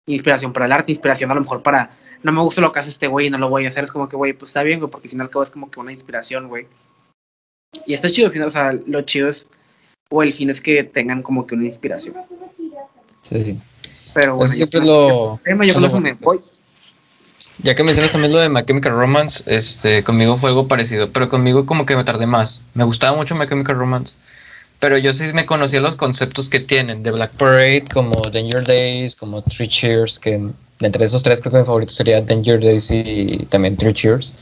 Inspiración para el arte, inspiración a lo mejor para no me gusta lo que hace este güey y no lo voy a hacer. Es como que, güey, pues está bien, güey, porque al final cabo es como que una inspiración, güey. Y está chido, al final, o sea, lo chido es, o el fin es que tengan como que una inspiración. Sí. Pero bueno, Eso siempre yo, lo- tema, yo es con lo eso me voy. Ya que mencionas también lo de My Chemical Romance, este, conmigo fue algo parecido, pero conmigo como que me tardé más. Me gustaba mucho My Chemical Romance, pero yo sí me conocía los conceptos que tienen, de Black Parade, como Danger Days, como Three Cheers, que entre esos tres creo que mi favorito sería Danger Days y también Three Cheers.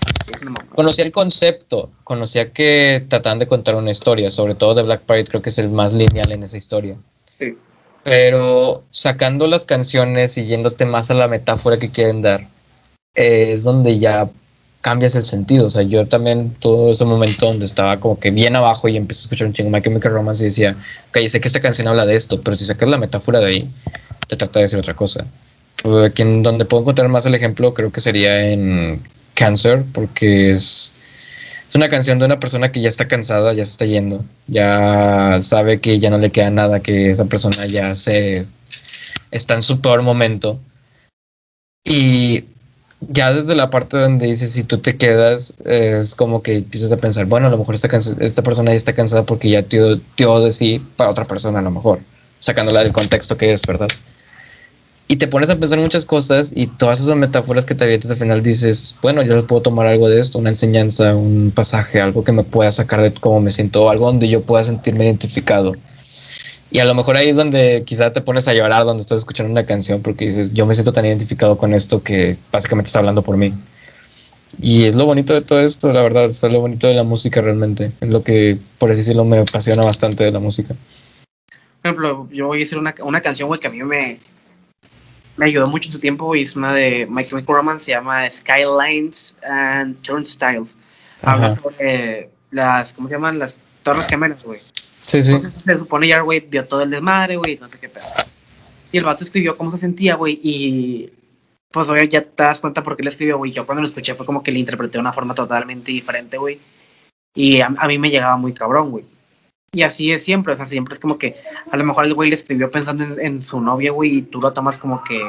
Conocía el concepto, conocía que trataban de contar una historia, sobre todo de Black Parade creo que es el más lineal en esa historia. Sí. Pero sacando las canciones y yéndote más a la metáfora que quieren dar, eh, es donde ya cambias el sentido. O sea, yo también todo ese momento donde estaba como que bien abajo y empecé a escuchar un chingo My Chemical Romance y decía, ok, sé que esta canción habla de esto, pero si sacas la metáfora de ahí, te trata de decir otra cosa. Quien- donde puedo encontrar más el ejemplo creo que sería en Cancer, porque es, es una canción de una persona que ya está cansada, ya se está yendo, ya sabe que ya no le queda nada, que esa persona ya se está en su peor momento. Y ya desde la parte donde dice si tú te quedas, es como que empiezas a pensar, bueno, a lo mejor esta, esta persona ya está cansada porque ya dio, dio de sí para otra persona, a lo mejor, sacándola del contexto que es, ¿verdad? Y te pones a pensar muchas cosas y todas esas metáforas que te avientas al final dices, bueno, yo puedo tomar algo de esto, una enseñanza, un pasaje, algo que me pueda sacar de cómo me siento, algo donde yo pueda sentirme identificado. Y a lo mejor ahí es donde quizá te pones a llorar donde estás escuchando una canción porque dices, yo me siento tan identificado con esto que básicamente está hablando por mí. Y es lo bonito de todo esto, la verdad, es lo bonito de la música realmente. Es lo que, por así decirlo, me apasiona bastante de la música. Por ejemplo, yo voy a decir una, una canción, güey, que a mí me, me ayudó mucho en tu tiempo, güey. Es una de My Chemical Romance, se llama Skylines and Turnstiles. Habla sobre las, ¿cómo se llaman? Las Torres Gemelas, güey. Sí, sí. Entonces, se supone ya, güey, vio todo el desmadre, güey, no sé qué pedo. Y el vato escribió cómo se sentía, güey, y pues obvio ya te das cuenta por qué le escribió, güey. Yo cuando lo escuché fue como que le interpreté de una forma totalmente diferente, güey. Y a, a mí me llegaba muy cabrón, güey. Y así es siempre, o sea, siempre es como que a lo mejor el güey le escribió pensando en, en su novia, güey, y tú lo tomas como que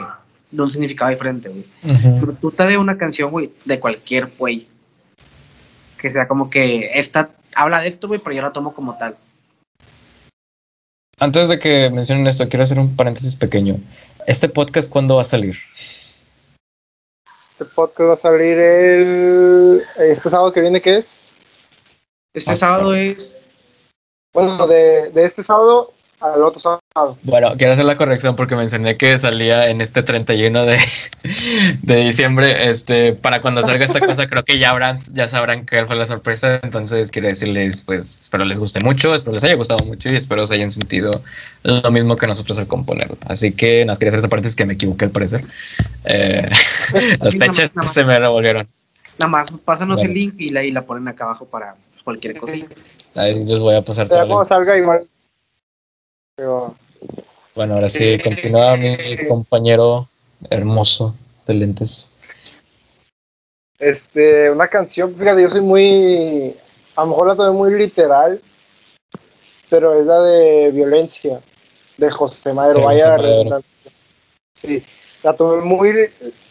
de un significado diferente, güey. Ujú. Pero tú te de una canción, güey, de cualquier güey. Que sea como que esta habla de esto, güey, pero yo la tomo como tal. Antes de que mencionen esto, quiero hacer un paréntesis pequeño. ¿Este podcast cuándo va a salir? Este podcast va a salir el este sábado que viene, ¿qué es? Este Ah, sábado claro. es Bueno, de, de este sábado al otro sábado Bueno, quiero hacer la corrección porque mencioné que salía en este 31 de, de diciembre. Este, para cuando salga esta cosa, creo que ya habrán, ya sabrán qué fue la sorpresa. Entonces quiero decirles, pues, espero les guste mucho, espero les haya gustado mucho y espero se hayan sentido lo mismo que nosotros al componerlo. Así que nos quería hacer esa parte es que me equivoqué al parecer. Eh, las fechas se me revolvieron. Nada más, pásanos el link y la, y la ponen acá abajo para cualquier cosita. Ahí les voy a pasar todo. Ya salga igual. Pero bueno, ahora sí, continúa mi compañero hermoso de lentes. Este, una canción, fíjate, yo soy muy, a lo mejor la tomé muy literal, pero es la de Violencia, de José Madero. Vaya, sí, la tomé muy,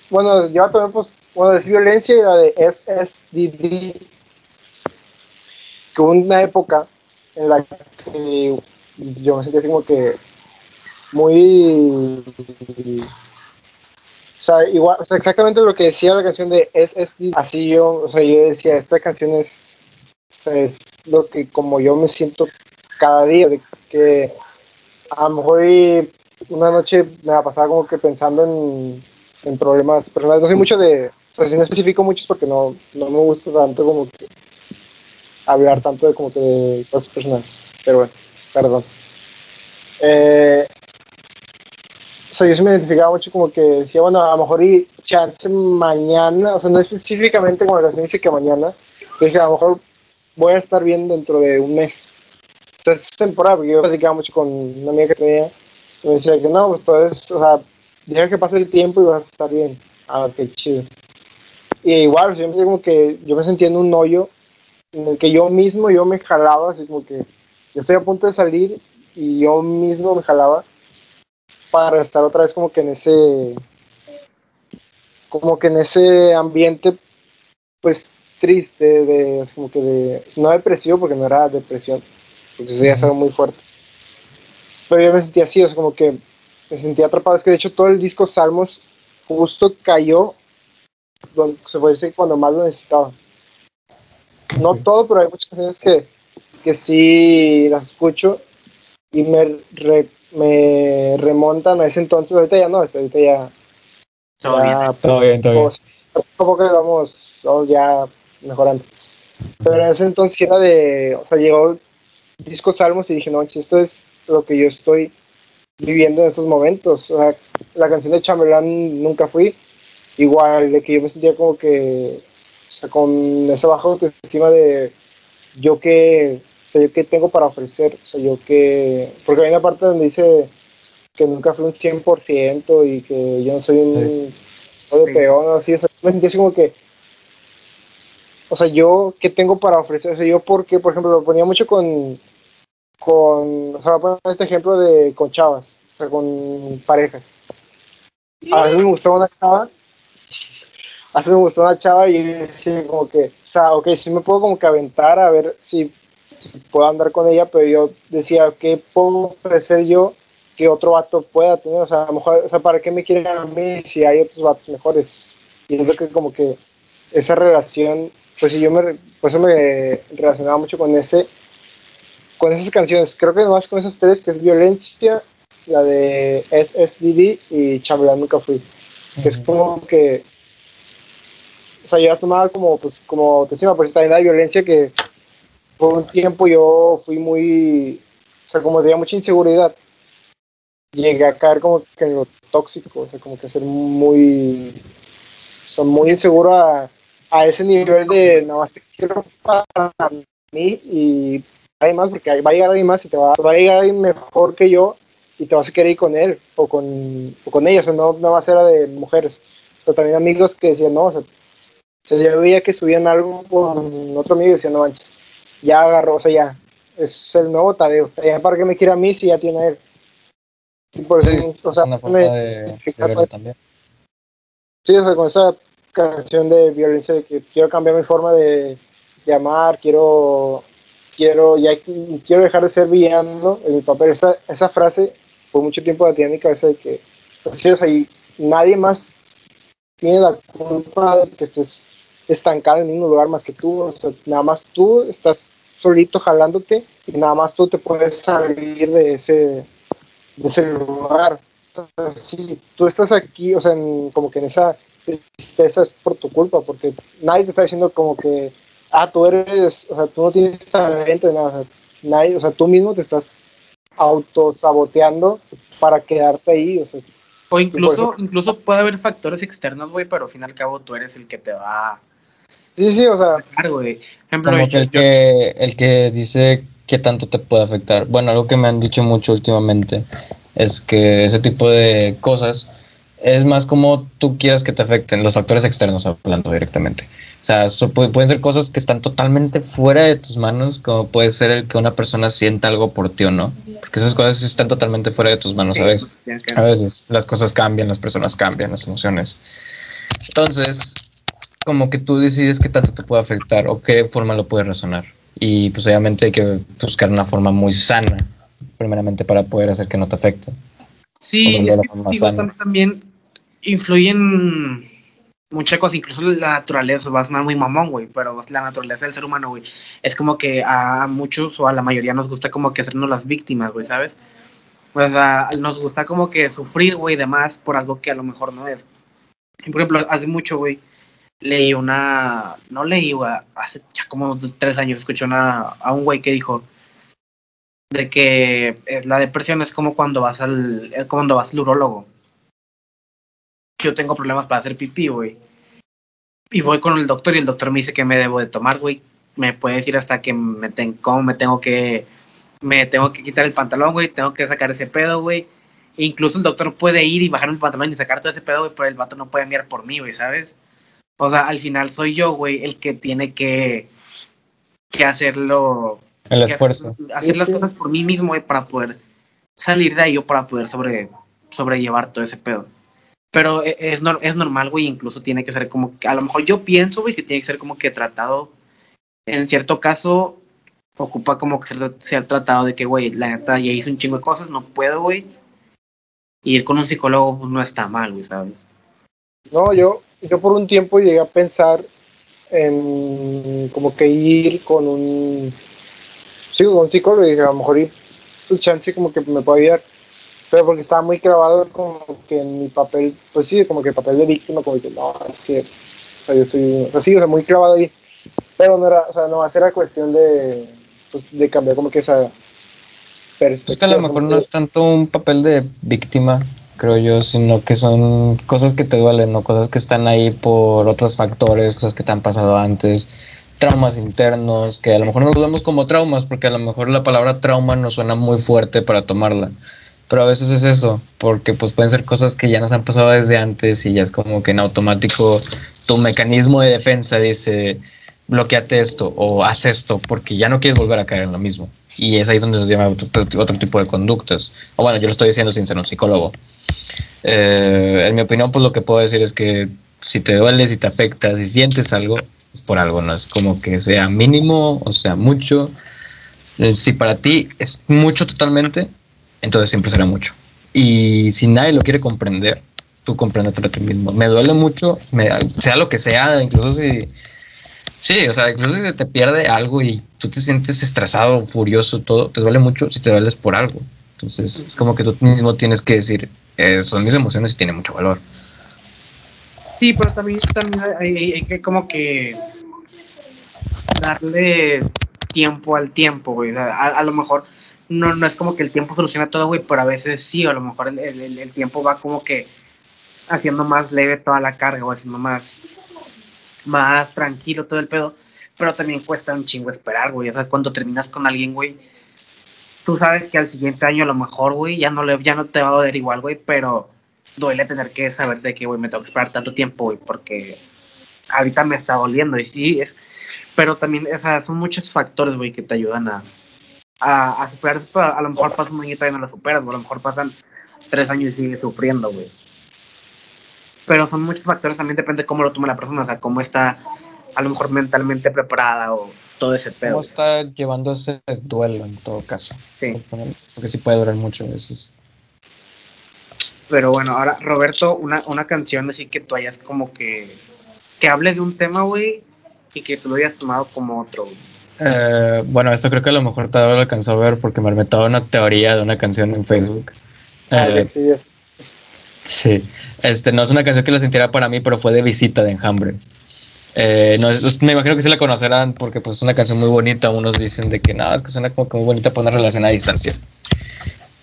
bueno, yo la tomé, pues, bueno, es Violencia y la de SSDD, que hubo una época en la que yo me sentía así como que muy o sea, igual, o sea, exactamente lo que decía la canción de es, es así yo, o sea, yo decía, esta canción es, es lo que como yo me siento cada día, de que a lo mejor una noche me va a pasar como que pensando en, en problemas personales, no sé mucho de, pues no especifico muchos porque no, no me gusta tanto como que hablar tanto de como que de cosas personales, pero bueno, perdón. Eh, o yo sí me identificaba mucho como que decía, bueno, a lo mejor y chance mañana, o sea, no específicamente como la canción dice que mañana, pero dije, a lo mejor voy a estar bien dentro de un mes. O sea, es temporada, porque yo platicaba mucho con una amiga que tenía, y me decía que no, pues entonces, o sea, deja que pase el tiempo y vas a estar bien. Ah, qué chido. Y igual, yo me como que yo me sentía en un hoyo en el que yo mismo, yo me jalaba, así como que yo estoy a punto de salir y yo mismo me jalaba para estar otra vez como que en ese como que en ese ambiente pues triste de como que de no depresivo porque no era depresión porque eso ya es algo muy fuerte. Pero yo me sentía así o sea como que me sentía atrapado. Es que de hecho todo el disco Salmos justo cayó donde se puede decir cuando más lo necesitaba. No todo pero hay muchas canciones que que sí las escucho y me, me remontan a ese entonces. Ahorita ya no, ahorita ya. Todo bien, todo bien, todo bien. Poco que vamos, vamos ya mejorando. Pero en ese entonces era de. O sea, llegó disco Salmos y dije, no, esto es lo que yo estoy viviendo en estos momentos. O sea, la canción de Chamberlain nunca fui. Igual, de que yo me sentía como que. O sea, con ese bajo encima de yo que sea, yo qué tengo para ofrecer, o sea, yo que, porque hay una parte donde dice que nunca fui un 100% y que yo no soy un sí. peón, así, o sea, me sentí así como que, o sea, yo qué tengo para ofrecer, o sea, yo porque, por ejemplo, lo ponía mucho con, con, o sea, voy a poner este ejemplo de con chavas, o sea, con parejas. A veces me gustaba una chava, a veces me gustó una chava y decía como que, o sea, ok, sí me puedo como que aventar a ver si puedo andar con ella, pero yo decía, ¿qué puedo ofrecer yo que otro vato pueda tener? O sea, a lo mejor, o sea, ¿para qué me quieren a mí si hay otros vatos mejores? Y es que como que esa relación, pues si yo me, por eso me relacionaba mucho con ese, con esas canciones, creo que nomás con esas tres, que es Violencia, la de SSDD y Chambelán Nunca Fui, que es como que, o sea, yo tomaba como, pues, como te decía, pues también hay violencia que por un tiempo yo fui muy, o sea, como tenía mucha inseguridad, llegué a caer como que en lo tóxico, o sea, como que ser muy, son muy inseguro a, ese nivel de nada más te quiero para mí y hay más, porque va a llegar alguien más y te va, va a llegar alguien mejor que yo y te vas a querer ir con él o con, o con ella, o no, no va a ser de mujeres, pero también amigos que decían, no, o sea, o veía que subían algo con otro amigo y decían, no manches, ya agarró, o sea, ya es el nuevo Tadeo. ya para que me quiera a mí si ya tiene él. Y por eso, o sea, una forma me, de, de también. Sí, o sea, con esa canción de violencia de que quiero cambiar mi forma de, de amar, quiero quiero ya quiero dejar de ser villano en mi papel. Esa, esa frase por mucho tiempo la tenía en mi cabeza de que pues, o sea, y nadie más tiene la culpa de que estés estancado en ningún lugar más que tú. O sea, nada más tú estás solito jalándote y nada más tú te puedes salir de ese de ese lugar. Entonces, si tú estás aquí, o sea, en- como que en esa tristeza es por tu culpa, porque nadie te está diciendo como que, ah, tú eres, o sea, tú no tienes talento nada, o sea, nadie, o sea, tú mismo te estás autosaboteando para quedarte ahí, o sea, O incluso, incluso puede haber factores externos, güey, pero al fin y al cabo tú eres el que te va sí, sí, o sea, sacar, güey. Por ejemplo, Como yo- que el, que el que dice qué tanto te puede afectar. Bueno, algo que me han dicho mucho últimamente es que ese tipo de cosas es más como tú quieras que te afecten, los factores externos hablando directamente. O sea, pueden ser cosas que están totalmente fuera de tus manos, como puede ser el que una persona sienta algo por ti o no. Porque esas cosas están totalmente fuera de tus manos a veces. A veces las cosas cambian, las personas cambian, las emociones. Entonces, como que tú decides qué tanto te puede afectar o qué forma lo puedes razonar. Y pues obviamente hay que buscar una forma muy sana, primeramente para poder hacer que no te afecte. Sí, es que digo, también influyen muchas cosas, incluso la naturaleza, va a muy mamón, güey, pero la naturaleza del ser humano, güey, es como que a muchos o a la mayoría nos gusta como que hacernos las víctimas, güey, ¿sabes? O sea, nos gusta como que sufrir, güey, demás por algo que a lo mejor no es. Por ejemplo, hace mucho, güey, leí una, no leí, hace ya como tres años escuché una, a un güey que dijo de que eh, la depresión es como cuando vas al, cuando vas al urólogo. Yo tengo problemas para hacer pipí, güey. Y voy con el doctor y el doctor me dice que me debo de tomar, güey. Me puede decir hasta que me ten, cómo me tengo que me tengo que quitar el pantalón, güey, tengo que sacar ese pedo, güey. Incluso el doctor puede ir y bajar el pantalón y sacar todo ese pedo, güey, pero el vato no puede mirar por mí, güey, ¿sabes? O sea, al final soy yo, güey, el que tiene que, que hacerlo. El que esfuerzo. Hacer, hacer las cosas por mí mismo, güey, para poder salir de ahí o para poder sobre, sobrellevar todo ese pedo. Pero e- es, es normal, güey, incluso tiene que ser como que, a lo mejor yo pienso, güey, que tiene que ser como que tratado, en cierto caso, ocupa como que ser, ser tratado de que, güey, la neta ya hice un chingo de cosas, no puedo, güey. Ir con un psicólogo pues, no está mal, güey, ¿sabes? No, yo, yo por un tiempo llegué a pensar en como que ir con un, sí, con un psicólogo y dije, a lo mejor ir su chance como que me puede ayudar. Pero porque estaba muy clavado como que en mi papel, pues sí, como que el papel de víctima, como que no, es que, o sea, yo estoy, o sea, sí, o sea, muy clavado ahí. Pero no era, o sea, no, era cuestión de, pues, de cambiar como que esa perspectiva. Es que a lo mejor no es tanto un papel de víctima, creo yo, sino que son cosas que te duelen, ¿no? Cosas que están ahí por otros factores, cosas que te han pasado antes, traumas internos, que a lo mejor no los vemos como traumas, porque a lo mejor la palabra trauma nos suena muy fuerte para tomarla. Pero a veces es eso, porque pues pueden ser cosas que ya nos han pasado desde antes y ya es como que en automático tu mecanismo de defensa dice bloqueate esto o haz esto porque ya no quieres volver a caer en lo mismo. Y es ahí donde se llama otro, otro tipo de conductas. O bueno, yo lo estoy diciendo sin ser un psicólogo. Eh, en mi opinión, pues lo que puedo decir es que si te duele, si te afecta, si sientes algo, es por algo, no es como que sea mínimo o sea mucho. Eh, Si para ti es mucho totalmente, entonces siempre será mucho. Y si nadie lo quiere comprender, tú compréndetelo a ti mismo. Me duele mucho, me- sea lo que sea, incluso si... Sí, o sea, incluso si te pierde algo y tú te sientes estresado, furioso, todo, te duele mucho si te dueles por algo. Entonces, es como que tú mismo tienes que decir, eh, son mis emociones y tienen mucho valor. Sí, pero también, también hay, que como que darle tiempo al tiempo, güey. A, a lo mejor no, no es como que el tiempo soluciona todo, güey, pero a veces sí, a lo mejor el- el tiempo va como que haciendo más leve toda la carga o haciendo más, más tranquilo todo el pedo. Pero también cuesta un chingo esperar, güey. O sea, cuando terminas con alguien, güey, tú sabes que al siguiente año a lo mejor, güey, ya no, le, ya no te va a doler igual, güey, pero duele tener que saber de que, güey, me tengo que esperar tanto tiempo, güey, porque ahorita me está doliendo. Y sí, es, pero también, o sea, son muchos factores, güey, que te ayudan a, a, superar. A lo mejor pasa un año y todavía no lo superas, o a lo mejor pasan tres años y sigues sufriendo, güey. Pero son muchos factores, también depende de cómo lo tome la persona, o sea, cómo está a lo mejor mentalmente preparada o todo ese pedo. ¿Cómo está llevando ese duelo en todo caso? Sí. Porque sí puede durar mucho a veces. Pero bueno, ahora, Roberto, una, una canción así que tú hayas como que. que hable de un tema, güey, y que tú lo hayas tomado como otro, güey. Eh, bueno, esto creo que a lo mejor te lo alcanzó a ver porque me metaba una teoría de una canción en Facebook Ah, Eh, Sí, este no es una canción que la sintiera para mí, pero fue de visita de Enjambre. Eh, no, me imagino que sí la conocerán porque pues es una canción muy bonita. Unos dicen de que nada, es que suena como que muy bonita para una relación a distancia.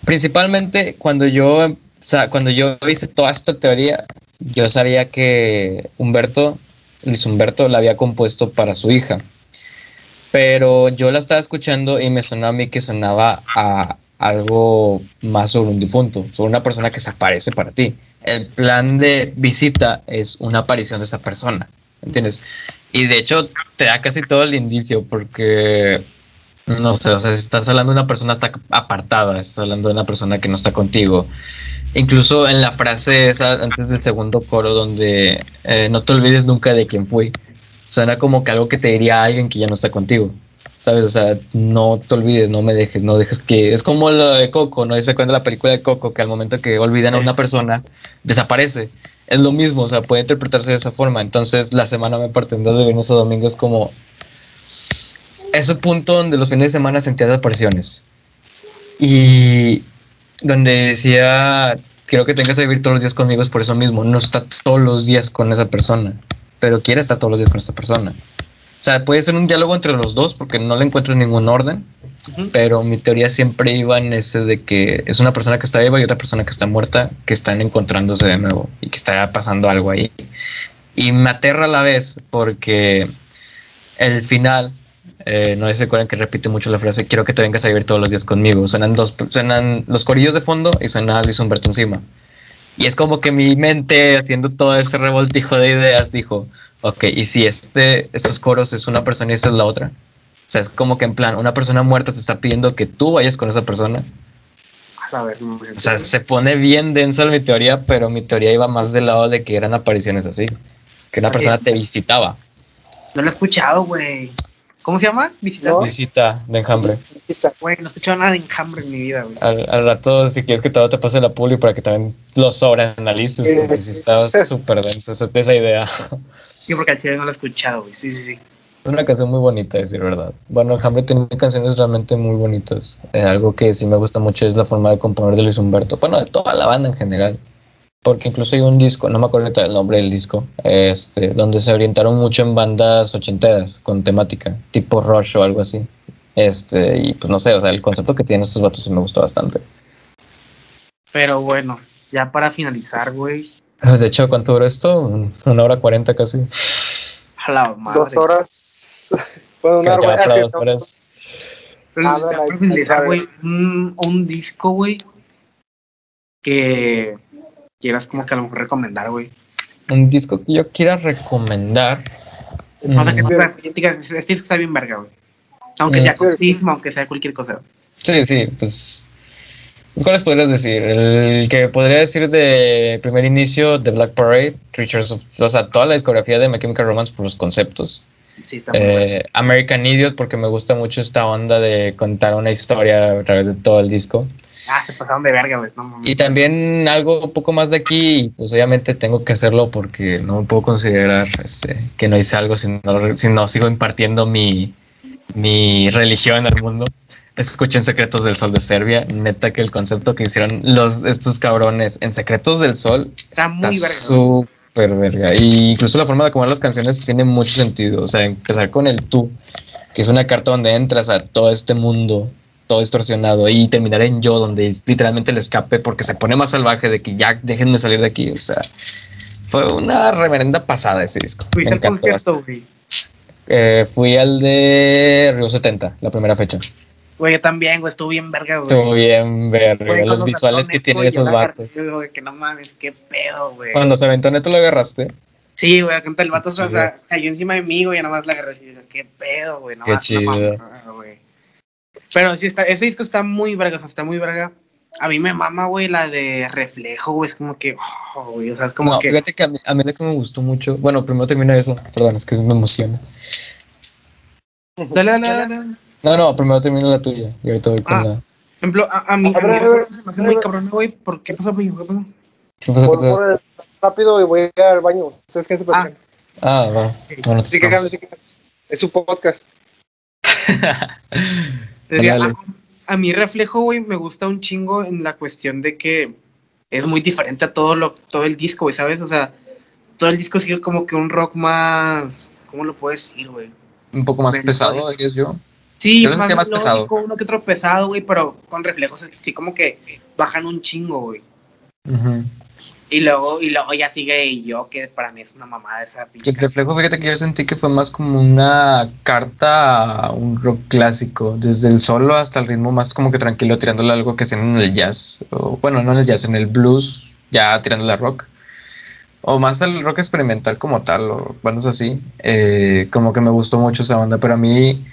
Principalmente cuando yo, o sea, cuando yo hice toda esta teoría, yo sabía que Humberto, Luis Humberto, la había compuesto para su hija. Pero yo la estaba escuchando y me sonó a mí que sonaba a algo más sobre un difunto, sobre una persona que se aparece para ti. El plan de visita es una aparición de esa persona, ¿entiendes? Y de hecho te da casi todo el indicio porque, no sé, o sea, si estás hablando de una persona está apartada, estás hablando de una persona que no está contigo. Incluso en la frase esa antes del segundo coro donde eh, no te olvides nunca de quién fui, suena como que algo que te diría alguien que ya no está contigo. ¿Sabes? O sea, no te olvides, no me dejes, no dejes que... Es como lo de Coco, ¿no? Se cuenta la película de Coco, que al momento que olvidan a una persona, desaparece. Es lo mismo, o sea, puede interpretarse de esa forma. Entonces, la semana me parte en dos de viernes a domingo es como... Ese punto donde los fines de semana sentía apariciones. Y donde decía, quiero que tengas que vivir todos los días conmigo, es por eso mismo. No está todos los días con esa persona, pero quiere estar todos los días con esa persona. O sea, puede ser un diálogo entre los dos porque no le encuentro ningún orden, pero mi teoría siempre iba en ese de que es una persona que está viva y otra persona que está muerta que están encontrándose de nuevo y que está pasando algo ahí. Y me aterra a la vez porque el final, eh, no sé si se acuerdan que repite mucho la frase, quiero que te vengas a vivir todos los días conmigo. Suenan, dos, suenan los corillos de fondo y suena Luis Humberto encima. Y es como que mi mente, haciendo todo ese revoltijo de ideas, dijo, ok, y si este, estos coros es una persona y esta es la otra. O sea, es como que en plan, una persona muerta te está pidiendo que tú vayas con esa persona. A ver, no, O sea, se pone bien densa mi teoría, pero mi teoría iba más del lado de que eran apariciones así. Que una Así persona es. te visitaba. no lo he escuchado, güey. ¿Cómo se llama? Visitar. No. Visita de enjambre. Güey, no he escuchado nada de enjambre en mi vida, güey. Al, al rato, si quieres que todo te pase la puli para que también lo sobreanalices, Sí. porque si estaba súper densa esa, esa idea. Yo porque al chile no lo he escuchado, güey. Sí, sí, sí. Es una canción muy bonita, decir verdad. Bueno, Enjambre tiene canciones realmente muy bonitas. Eh, algo que sí me gusta mucho es la forma de componer de Luis Humberto. Bueno, de toda la banda en general. Porque incluso hay un disco, no me acuerdo el nombre del disco, este, donde se orientaron mucho en bandas ochenteras con temática, tipo Rush o algo así. Este, y pues no sé, o sea, el concepto que tienen estos vatos sí me gustó bastante. Pero bueno, ya para finalizar, güey. De hecho, ¿cuánto duró esto? Un- Una hora cuarenta casi. A la madre. Dos horas. Bueno, una hora. que dos horas. Ah, güey, un, un disco, güey, que quieras como que a lo mejor recomendar, güey. Un disco que yo quiera recomendar. O sea, que Mm, no este disco está bien verga, güey. Aunque Mm. sea cortismo, aunque sea cualquier cosa. Sí, sí, pues. ¿Cuáles podrías decir? El que podría decir de primer inicio, de Black Parade, Creatures of. O sea, toda la discografía de My Chemical Romance por los conceptos. Sí, está muy. Eh, American Idiot, porque me gusta mucho esta onda de contar una historia a través de todo el disco. Ah, se pasaron de verga, güey. No. Y también algo un poco más de aquí, pues obviamente tengo que hacerlo porque no puedo considerar este, que no hice algo si no, si no sigo impartiendo mi, mi religión al mundo. Escuchen Secretos del Sol de Serbia. Neta que el concepto que hicieron los, estos cabrones en Secretos del Sol Está muy verga. súper verga. Y incluso la forma de acomodar las canciones tiene mucho sentido. O sea, empezar con el tú, que es una carta donde entras a todo este mundo todo distorsionado y terminar en yo donde literalmente el escape porque se pone más salvaje de que ya déjenme salir de aquí o sea fue una reverenda pasada ese disco Fuiste al concierto, güey. Eh, fui al de Río 70 la primera fecha Güey, yo también, güey, estuvo bien verga, güey. estuvo bien verga Güey, los visuales que tienen y esos vatos güey, que no mames, qué pedo, güey. cuando se aventó neto lo agarraste Sí, güey, el vato Qué o sea, cayó encima de mí, güey, y nada más la agarré así, qué pedo, güey. No Qué más, no chido. mames, güey. Pero sí, está, ese disco está muy verga, o sea, está muy verga. A mí me mama, güey, la de Reflejo, güey, es como que, oh, güey, o sea, es como no, que... fíjate que a mí, a mí lo que me gustó mucho bueno primero termina eso perdón es que me emociona Dale, dale, dale. No no primero termina la tuya y ahorita voy con Ah. la Por ejemplo, a, a mí, A a mí ver, a ver, se me hace muy cabrón, güey, ¿por qué pasó, güey? ¿Qué pasó? ¿Qué pasó? Por, por- rápido y voy al baño. Ustedes qué se Ah. ah va bueno te Sí, que sí, que- Es su podcast. Decía, a, a mi reflejo, güey, me gusta un chingo en la cuestión de que es muy diferente a todo lo, todo el disco, güey, ¿sabes? O sea, todo el disco sigue como que un rock más, ¿cómo lo puedo decir, güey? Un poco más pesado, dirías yo. Sí, más, más pesado. uno que otro pesado, güey, pero con reflejos sí como que bajan un chingo, güey. Y luego, y luego ya sigue yo, que para mí es una mamada esa pinche. el reflejo, fíjate que yo sentí que fue más como una carta a un rock clásico, desde el solo hasta el ritmo más como que tranquilo, tirándole algo que hacían en el jazz, o bueno, no en el jazz, en el blues, ya tirándole a rock, o más al rock experimental como tal, o bandas así, eh, como que me gustó mucho esa banda, pero a mí,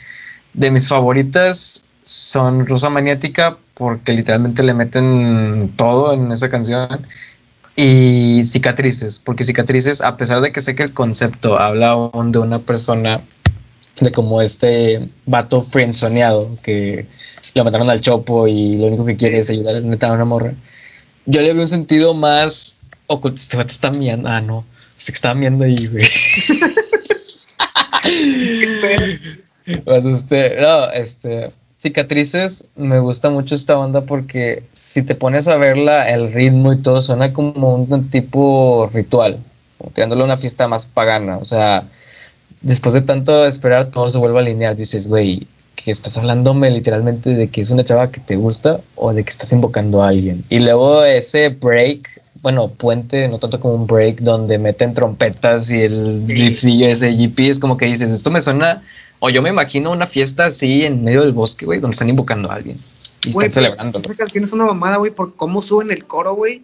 de mis favoritas son Rosa Maniática, porque literalmente le meten todo en esa canción, y cicatrices, porque cicatrices, a pesar de que sé que el concepto habla aún de una persona, de como este vato friendzoneado que lo mataron al chopo y lo único que quiere es ayudar a una morra, yo le veo un sentido más oculto. Este vato está miando, ah, no, sé que estaba miando ahí, güey. Me asusté. No, este. Cicatrices, me gusta mucho esta banda porque si te pones a verla, el ritmo y todo suena como un tipo ritual, como tirándole una fiesta más pagana. O sea, después de tanto esperar, todo se vuelve a alinear. Dices, güey, que estás hablándome literalmente de que es una chava que te gusta o de que estás invocando a alguien. Y luego ese break, bueno, puente, no tanto como un break, donde meten trompetas y el Sí. ese GP, es como que dices, esto me suena, o yo me imagino una fiesta así en medio del bosque, güey, donde están invocando a alguien y están celebrando. Esa canción es una mamada, güey, por cómo suben el coro, güey.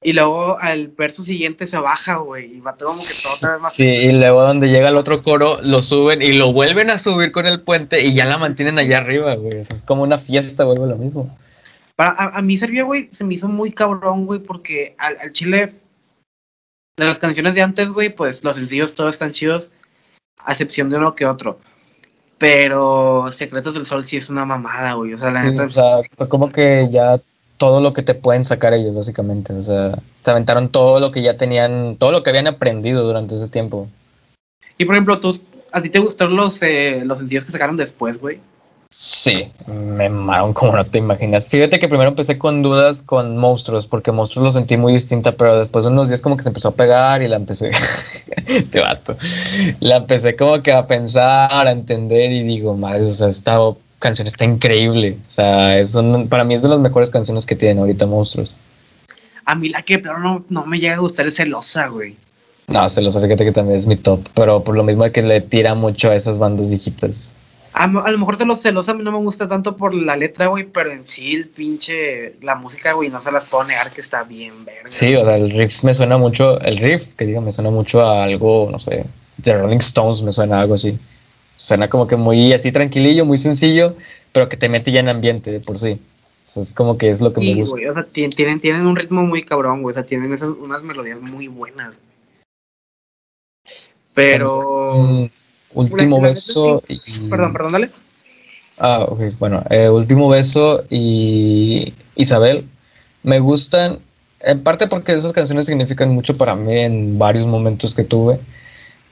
Y luego al verso siguiente se baja, güey. Y va todo como que todo otra vez más. Sí, y luego donde llega el otro coro, lo suben y lo vuelven a subir con el puente y ya la mantienen allá arriba, güey. Es como una fiesta, vuelve lo mismo. Para, a, a mí Serbia, güey, se me hizo muy cabrón, güey, porque al, al chile de las canciones de antes, güey, pues los sencillos todos están chidos, a excepción de uno que otro. Pero Secretos del Sol sí es una mamada, güey. O sea, la Sí, neta. o sea, fue como que ya todo lo que te pueden sacar ellos, básicamente. O sea, te aventaron todo lo que ya tenían, todo lo que habían aprendido durante ese tiempo. Y por ejemplo, tú, ¿a ti te gustaron los, eh, los sencillos que sacaron después, güey? Sí, me mamaron como no te imaginas. Fíjate que primero empecé con dudas con Monstruos, porque Monstruos lo sentí muy distinta, pero después de unos días como que se empezó a pegar y la empecé, este vato, la empecé como que a pensar, a entender y digo, madre, o sea, esta canción está increíble. O sea, es un- para mí es de las mejores canciones que tienen ahorita Monstruos. A mí la que pero no, no me llega a gustar es celosa, güey. No, se lo sé, fíjate que también es mi top, pero por lo mismo de que le tira mucho a esas bandas viejitas. A, a lo mejor celos- celosa a mí no me gusta tanto por la letra, güey, pero en sí el pinche, la música, güey, no se las puedo negar que está bien verga. Sí, o sea, el riff me suena mucho, el riff, que diga, me suena mucho a algo, no sé, de Rolling Stones me suena a algo así. Suena como que muy así tranquilillo, muy sencillo, pero que te mete ya en ambiente de por sí. O sea, es como que es lo que Sí, me gusta. güey, o sea, tien- tienen, tienen un ritmo muy cabrón, güey, o sea, tienen esas, unas melodías muy buenas. Pero... Mm, último beso y... Perdón, perdón, dale. Ah, ok, bueno, eh, Último Beso y Isabel. Me gustan, en parte porque esas canciones significan mucho para mí en varios momentos que tuve,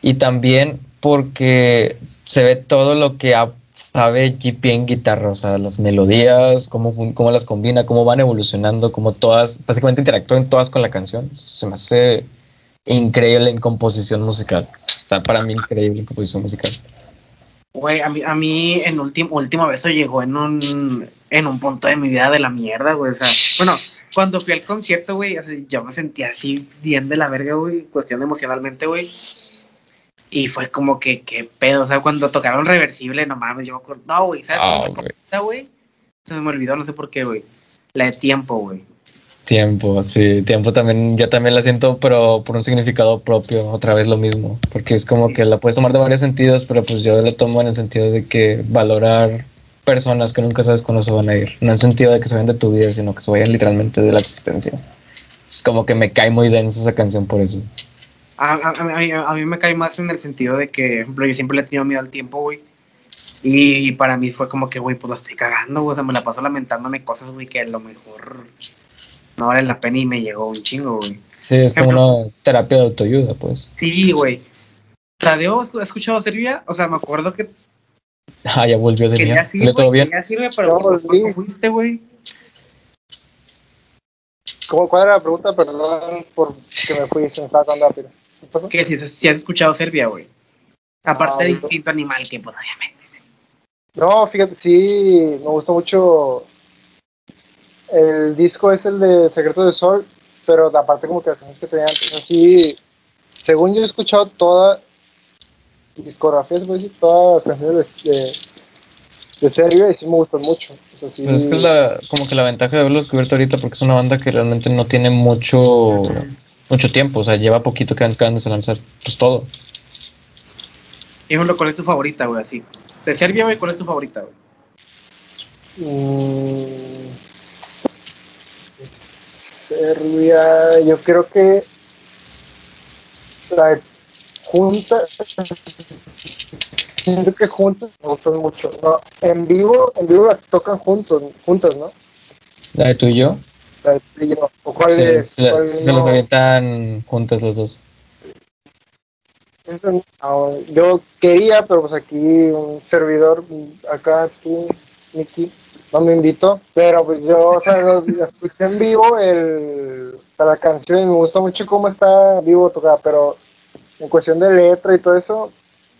y también porque se ve todo lo que sabe GP en guitarra, o sea, las melodías, cómo, cómo las combina, cómo van evolucionando, cómo todas, básicamente interactúan todas con la canción, se me hace increíble en composición musical, está para mí increíble en composición musical. Güey, a mí, a mí en último, último beso llegó en un, en un punto de mi vida de la mierda, güey. O sea, bueno, cuando fui al concierto, güey, yo me sentía así bien de la verga, güey, cuestión emocionalmente, güey. Y fue como que, qué pedo, o sea, cuando tocaron reversible, no mames, yo me acuerdo, no, güey, ¿sabes? Ah, güey? Se me olvidó, no sé por qué, güey. La de tiempo, güey. Tiempo, sí, tiempo también, yo también la siento, pero por un significado propio, otra vez lo mismo, porque es como Sí. que la puedes tomar de varios sentidos, pero pues yo la tomo en el sentido de que valorar personas que nunca sabes cuándo se van a ir, no en el sentido de que se vayan de tu vida, sino que se vayan literalmente de la existencia. Es como que me cae muy densa esa canción por eso. A, a- a mí, a mí me cae más en el sentido de que, por ejemplo, yo siempre le he tenido miedo al tiempo, güey. Y para mí fue como que, güey, pues la estoy cagando, güey. O sea, me la paso lamentándome cosas, güey, que a lo mejor no valen la pena y me llegó un chingo, güey. Sí, es como una terapia de autoayuda, pues. Sí, güey. Tadeo, ¿has escuchado Serbia? O sea, me acuerdo que Ah, ya volvió de día. ya ¿Sale sirve, todo bien? ya sirve, pero No, ¿por volví. qué fuiste, güey? ¿Cómo, ¿Cuál era la pregunta? Perdón por que me fui, se me estaba tan rápido. ¿Qué pasó? Que si, si has escuchado Serbia, güey. Aparte Ah, de no. Instinto Animal, que pues obviamente. No, fíjate, sí, me gustó mucho. El disco es el de Secreto del Sol, pero aparte como que las canciones que tenían antes, así, según yo he escuchado toda discografía, se puede decir, todas las canciones de, de, de Serbia y sí me gustan mucho. O sea, sí, Pues es que es la, como que la ventaja de haberlo descubierto ahorita porque es una banda que realmente no tiene mucho mucho tiempo, o sea, lleva poquito que acaban de lanzar pues todo. Dímelo, ¿cuál es tu favorita, güey? Así. De Serbia, güey, ¿cuál es tu favorita, güey? Mm, Serbia, yo creo que la de junta, siento que juntas me gustan mucho. No, en vivo, en vivo las tocan juntos, juntas, ¿no? La de tú y yo, La de tú y yo. ¿O cuál sí, es? se, ¿Cuál se no? las avientan juntas las dos. Yo quería, pero pues aquí un servidor, acá tú, Miki, no me invitó, pero pues yo, o sea, lo, lo escuché en vivo el, la canción y me gusta mucho cómo está vivo tocada, pero en cuestión de letra y todo eso,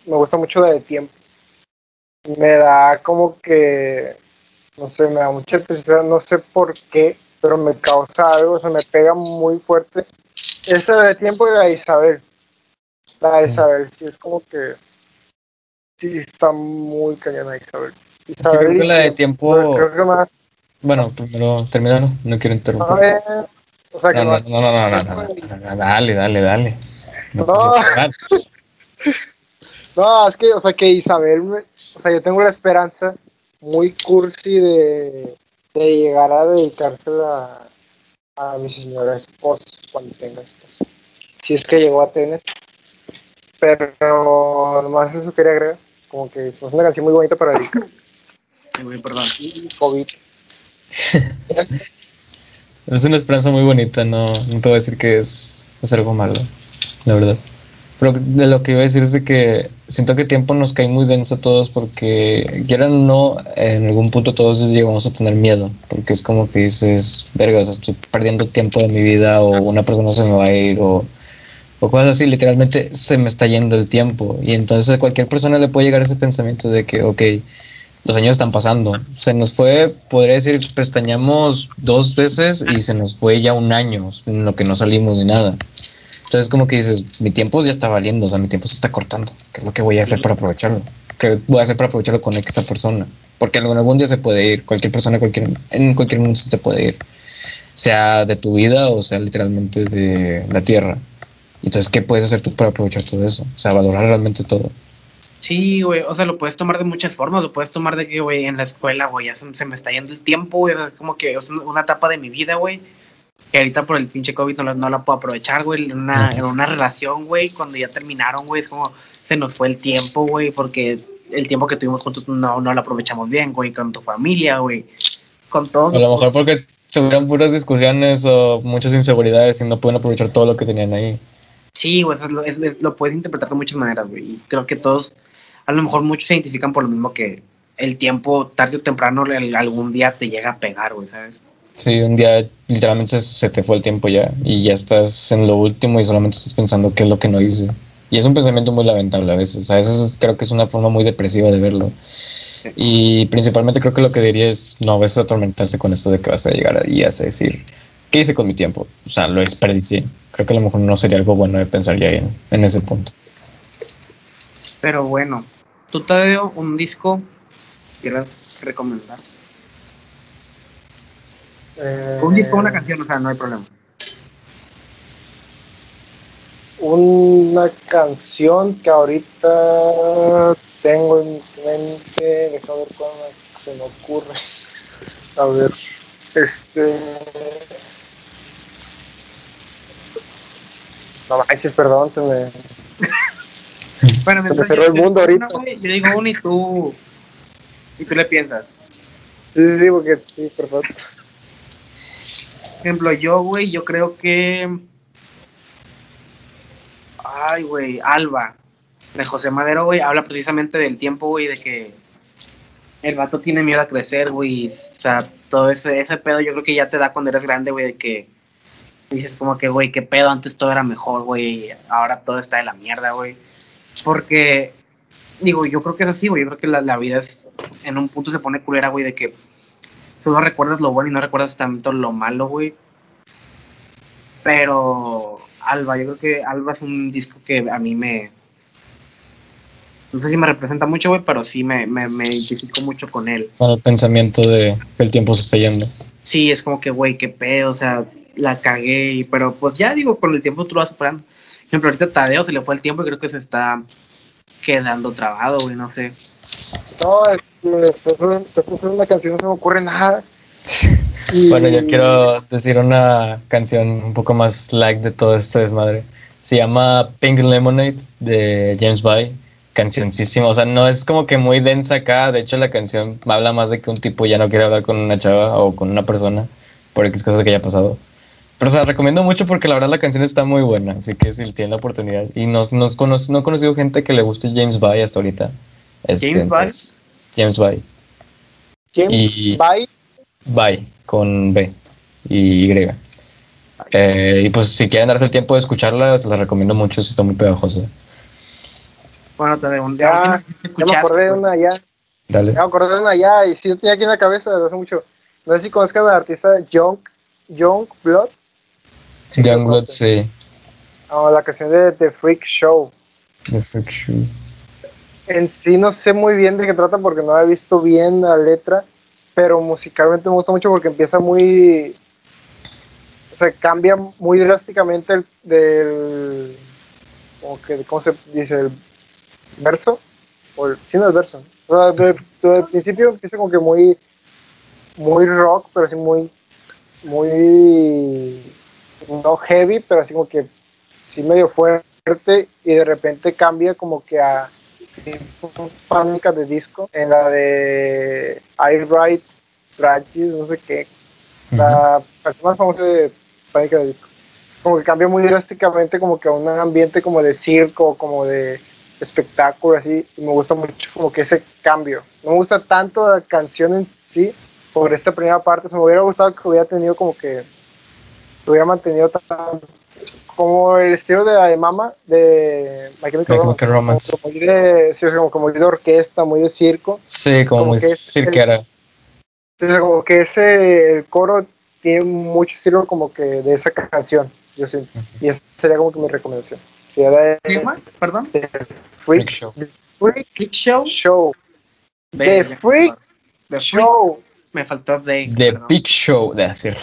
me gusta mucho la de tiempo. Me da como que, no sé, me da mucha tristeza, no sé por qué, pero me causa algo, o sea, me pega muy fuerte. Esa de tiempo y la de Isabel. La de Isabel, sí, es como que. Sí, está muy cañona Isabel. Isabel creo que y la de tiempo, tiempo, Creo que más. bueno, primero termina, no, no quiero A interrumpir. ver. O sea, que No, no, no, no, no, no, no, dale, dale, dale. No, No. es que, o sea, que Isabel, me- o sea, yo tengo la esperanza muy cursi de, de llegar a dedicársela a, a mi señora esposa cuando tenga esposa. Si es que llegó a tener. Pero nomás eso quería agregar. Como que es una canción muy bonita para dedicar. Ay, güey, perdón. Y COVID. Es una esperanza muy bonita, no, no te voy a decir que es, es algo malo, la verdad. Pero de lo que iba a decir es de que siento que tiempo nos cae muy denso a todos porque quieran o no, en algún punto todos llegamos a tener miedo, porque es como que dices, verga, o sea, estoy perdiendo tiempo de mi vida o una persona se me va a ir o, o cosas así, literalmente se me está yendo el tiempo y entonces a cualquier persona le puede llegar ese pensamiento de que, ok, los años están pasando. Se nos fue, podría decir, pestañamos dos veces y se nos fue ya un año en lo que no salimos ni nada. Entonces como que dices, mi tiempo ya está valiendo, o sea, mi tiempo se está cortando. ¿Qué es lo que voy a hacer para aprovecharlo? ¿Qué voy a hacer para aprovecharlo con esta persona? Porque algún, algún día se puede ir, cualquier persona cualquier, en cualquier momento se te puede ir. Sea de tu vida o sea literalmente de la tierra. Entonces, ¿qué puedes hacer tú para aprovechar todo eso? O sea, valorar realmente todo. Sí, güey, o sea, lo puedes tomar de muchas formas, lo puedes tomar de que, güey, en la escuela, güey, ya se, se me está yendo el tiempo, güey, es como que es una- una etapa de mi vida, güey, que ahorita por el pinche COVID no, la- no la puedo aprovechar, güey, en una, en una relación, güey, cuando ya terminaron, güey, es como, se nos fue el tiempo, güey, porque el tiempo que tuvimos juntos no, no lo aprovechamos bien, güey, con tu familia, güey, con todo. A lo mejor porque tuvieron puras discusiones o muchas inseguridades y no pueden aprovechar todo lo que tenían ahí. Sí, eso es lo, es- es- lo puedes interpretar de muchas maneras, güey. Y creo que todos, a lo mejor muchos se identifican por lo mismo que el tiempo, tarde o temprano, el- algún día te llega a pegar, güey, ¿sabes? Sí, un día literalmente se te fue el tiempo ya y ya estás en lo último y solamente estás pensando qué es lo que no hice. Y es un pensamiento muy lamentable a veces. A veces creo que es una forma muy depresiva de verlo. Sí. Y principalmente creo que lo que diría es no a veces atormentarse con esto de que vas a llegar y vas a decir, ¿qué hice con mi tiempo? O sea, lo desperdicié. Creo que a lo mejor no sería algo bueno de pensar ya en, en ese punto. Pero bueno, tú te veo un disco quieras recomendar. Eh, Un disco, una canción, o sea, no hay problema. Una canción que ahorita tengo en mi mente, deja ver cuál me- se me ocurre. A ver, este. No manches, perdón, se me. Bueno, me mientras cerró el mundo una, ahorita. yo digo una y tú. Y tú le piensas. Sí, sí, sí, porque sí, perdón. Por ejemplo, yo, güey, yo creo que. Ay, güey, Alba, de José Madero, güey, habla precisamente del tiempo, güey, de que el vato tiene miedo a crecer, güey. O sea, todo ese, ese pedo yo creo que ya te da cuando eres grande, güey, de que dices como que, güey, qué pedo, antes todo era mejor, güey, ahora todo está de la mierda, güey. Porque, digo, yo creo que es así, güey, yo creo que la, la vida es, en un punto se pone culera, güey, de que solo recuerdas lo bueno y no recuerdas tanto lo malo, güey. Pero Alba, yo creo que Alba es un disco que a mí me... No sé si me representa mucho, güey, pero sí me, me, me identifico mucho con él. Con el pensamiento de que el tiempo se está yendo. Sí, es como que, güey, qué pedo, o sea, la cagué, y- pero pues ya digo, con el tiempo tú lo vas superando. Por ejemplo, ahorita Tadeo se le fue el tiempo y creo que se está quedando trabado, güey, no sé. No, es que después de- de una canción no se me ocurre nada. Y- Bueno, yo quiero decir una canción un poco más like de todo este desmadre. Se llama Pink Lemonade de James Bay. Cancioncísima, o sea, no es como que muy densa acá. De hecho, la canción habla más de que un tipo ya no quiere hablar con una chava o con una persona por X cosas que haya pasado. Pero, o sea, recomiendo mucho porque la verdad la canción está muy buena. Así que si tienen la oportunidad. Y no, no, cono- no he conocido gente que le guste James Bay hasta ahorita. Este, James Bay. pues, James Bay. James y- Bay, Bye, con B y Y. Eh, y pues si quieren darse el tiempo de escucharla, se las recomiendo mucho, si está muy pegajosa. Bueno, Tadeo, Ya, ya, ya me acordé de una ya. Dale. Ya me acordé de una ya. Y sí, yo tenía aquí en la cabeza desde hace mucho. No sé si conozcan al artista Young, Young Blood. Youngblood, sí. o la canción de The Freak Show. The Freak Show. En sí no sé muy bien de qué trata porque no he visto bien la letra, pero musicalmente me gusta mucho porque empieza muy... O sea, cambia muy drásticamente el, del... Como que, ¿Cómo se dice? El verso. O el, sí, no el verso. O sea, desde el principio empieza como que muy... Muy rock, pero así muy... Muy... No heavy, pero así como que... Sí medio fuerte y de repente cambia como que a pánica de disco en la de I Write Tragedies, no sé qué, la canción más famosa de pánica de disco. Como que cambia muy drásticamente como que a un ambiente como de circo, como de espectáculo así, y me gusta mucho como que ese cambio. No me gusta tanto la canción en sí por esta primera parte, se me hubiera gustado que hubiera tenido como que se hubiera mantenido tan como el estilo de la de Mama de My Chemical My Chemical Romance. Como, muy de, sí, como, como de orquesta, muy de circo. Sí, como, Como muy que cirquera. Como que ese el coro tiene mucho estilo como que de esa canción, yo siento. Y esa sería como que mi recomendación. Si era de, ¿Qué llama? Perdón. de Freak Freak, Show. Freak Click Show. Show. The Freak The Freak. Show. Me faltó de. The perdón. Big Show, de cierto.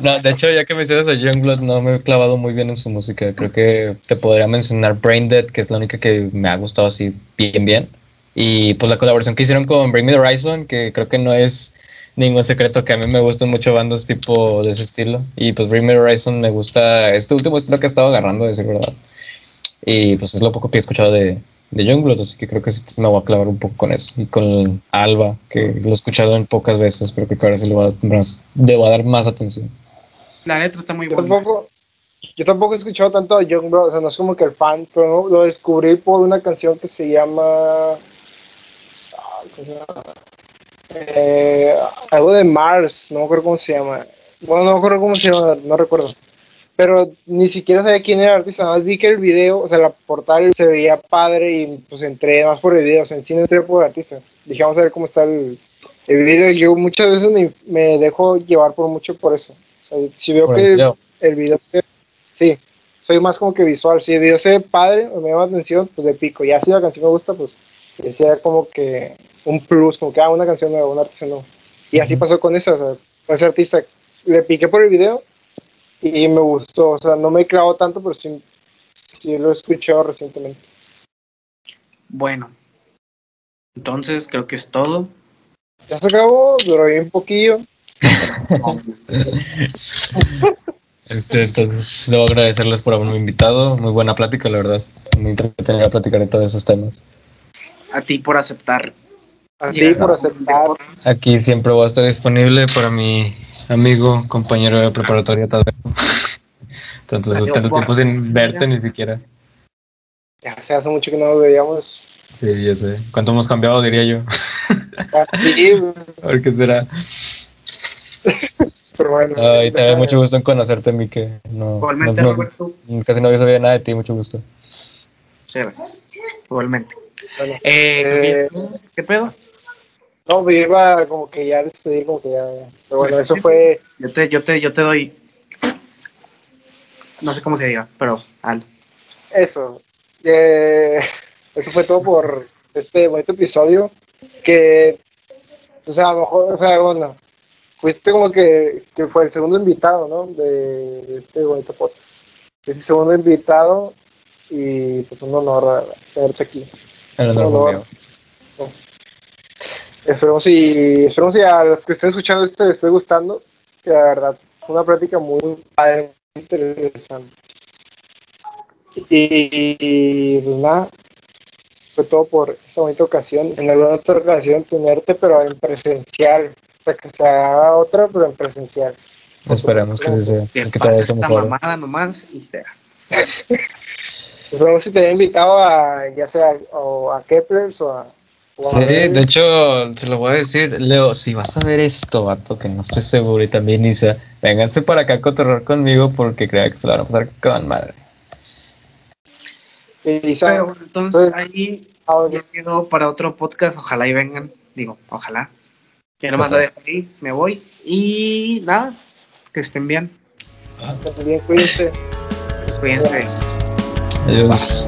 No, de hecho, ya que mencionas a Youngblood, no me he clavado muy bien en su música. Creo que te podría mencionar Brain Dead, que es la única que me ha gustado así bien, bien. Y pues la colaboración que hicieron con Bring Me the Horizon, que creo que no es ningún secreto que a mí me gustan mucho bandas tipo de ese estilo. Y pues Bring Me the Horizon me gusta este último estilo que he estado agarrando, de decir verdad. Y pues es lo poco que he escuchado de, de Youngblood, así que creo que sí me voy a clavar un poco con eso. Y con Alba, que lo he escuchado en pocas veces, pero creo que ahora sí le voy a, más, le voy a dar más atención. La letra está muy buena. tampoco, yo tampoco he escuchado tanto a Young Blood, o sea, no es como que el fan, pero no, lo descubrí por una canción que se llama. ¿cómo se llama? Eh, algo de Mars, no me acuerdo cómo se llama. Bueno, no me acuerdo cómo se llama, no recuerdo. Pero ni siquiera sabía quién era el artista, nada más vi que el video, o sea, la portada se veía padre y pues entré más por el video, o sea, en sí no entré por el artista. Dije, vamos a ver cómo está el, el video. y Yo muchas veces me, me dejo llevar por mucho por eso. O sea, si veo Por que el video. el video se, sí, soy más como que visual. Si el video se ve padre o me llama la atención, pues de pico. Ya si la canción me gusta, pues sea como que un plus, como que ah, una canción nueva, un artista nuevo. Y así pasó con esa, o sea, con ese artista. Le piqué por el video y me gustó. O sea, no me he clavado tanto, pero sí, sí lo he escuchado recientemente. Bueno. Entonces, creo que es todo. Ya se acabó, duró bien poquillo. Este, entonces, debo agradecerles por haberme invitado. Muy buena plática, la verdad. Muy entretenida platicar de todos esos temas. A ti por aceptar. A ti por aceptar. Aquí siempre voy a estar disponible para mi amigo, compañero de preparatoria, Tadeo. Tanto tanto tiempo sin verte ni siquiera. Ya se hace mucho que no nos veíamos. Sí, ya sé. ¿Cuánto hemos cambiado, diría yo? Sí, güey, A ver qué será. pero bueno. Ay, te da mucho gusto en conocerte, Mike. No, Igualmente, no- no- Roberto. casi no había sabido nada de ti, mucho gusto. Sí, gracias. Igualmente. Bueno, Eh, Eh, ¿Qué pedo? No, me iba como que ya a despedir, como que ya. Pero bueno, eso fue. Yo te, yo te, yo te doy. No sé cómo se diga, pero al. Eso. Eh, eso fue todo por este bonito episodio. Que, o sea, a lo mejor, o sea, bueno, fuiste como que, que fue el segundo invitado, ¿no? De, de este bonito podcast. Es el segundo invitado y pues un honor tenerte aquí. El honor no. mío. Esperemos y, esperemos y a los que estén escuchando esto les esté gustando. Que la verdad, fue una práctica muy padre, muy interesante. Y, y, pues nada, fue todo por esta bonita ocasión. En alguna otra ocasión tenerte, pero en presencial. O sea, que se haga otra, pero en presencial. Esperemos que sí sea. Que Que esto esta mejore. mamada nomás y sea. Esperemos si te haya invitado a, ya sea o a Keplers o a. Sí, de hecho, te lo voy a decir, Leo, si vas a ver esto, vato, que no estoy seguro, y también Isa, vénganse para acá a cotorrear conmigo porque creo que se la van a pasar con madre. y Pero entonces Pues- ahí ah, ya quedó para otro podcast. Ojalá y vengan. Digo, ojalá. Que lo Ojalá. dejo ahí, me voy. Y nada, que estén bien. bien, cuídense. Cuídense. Adiós.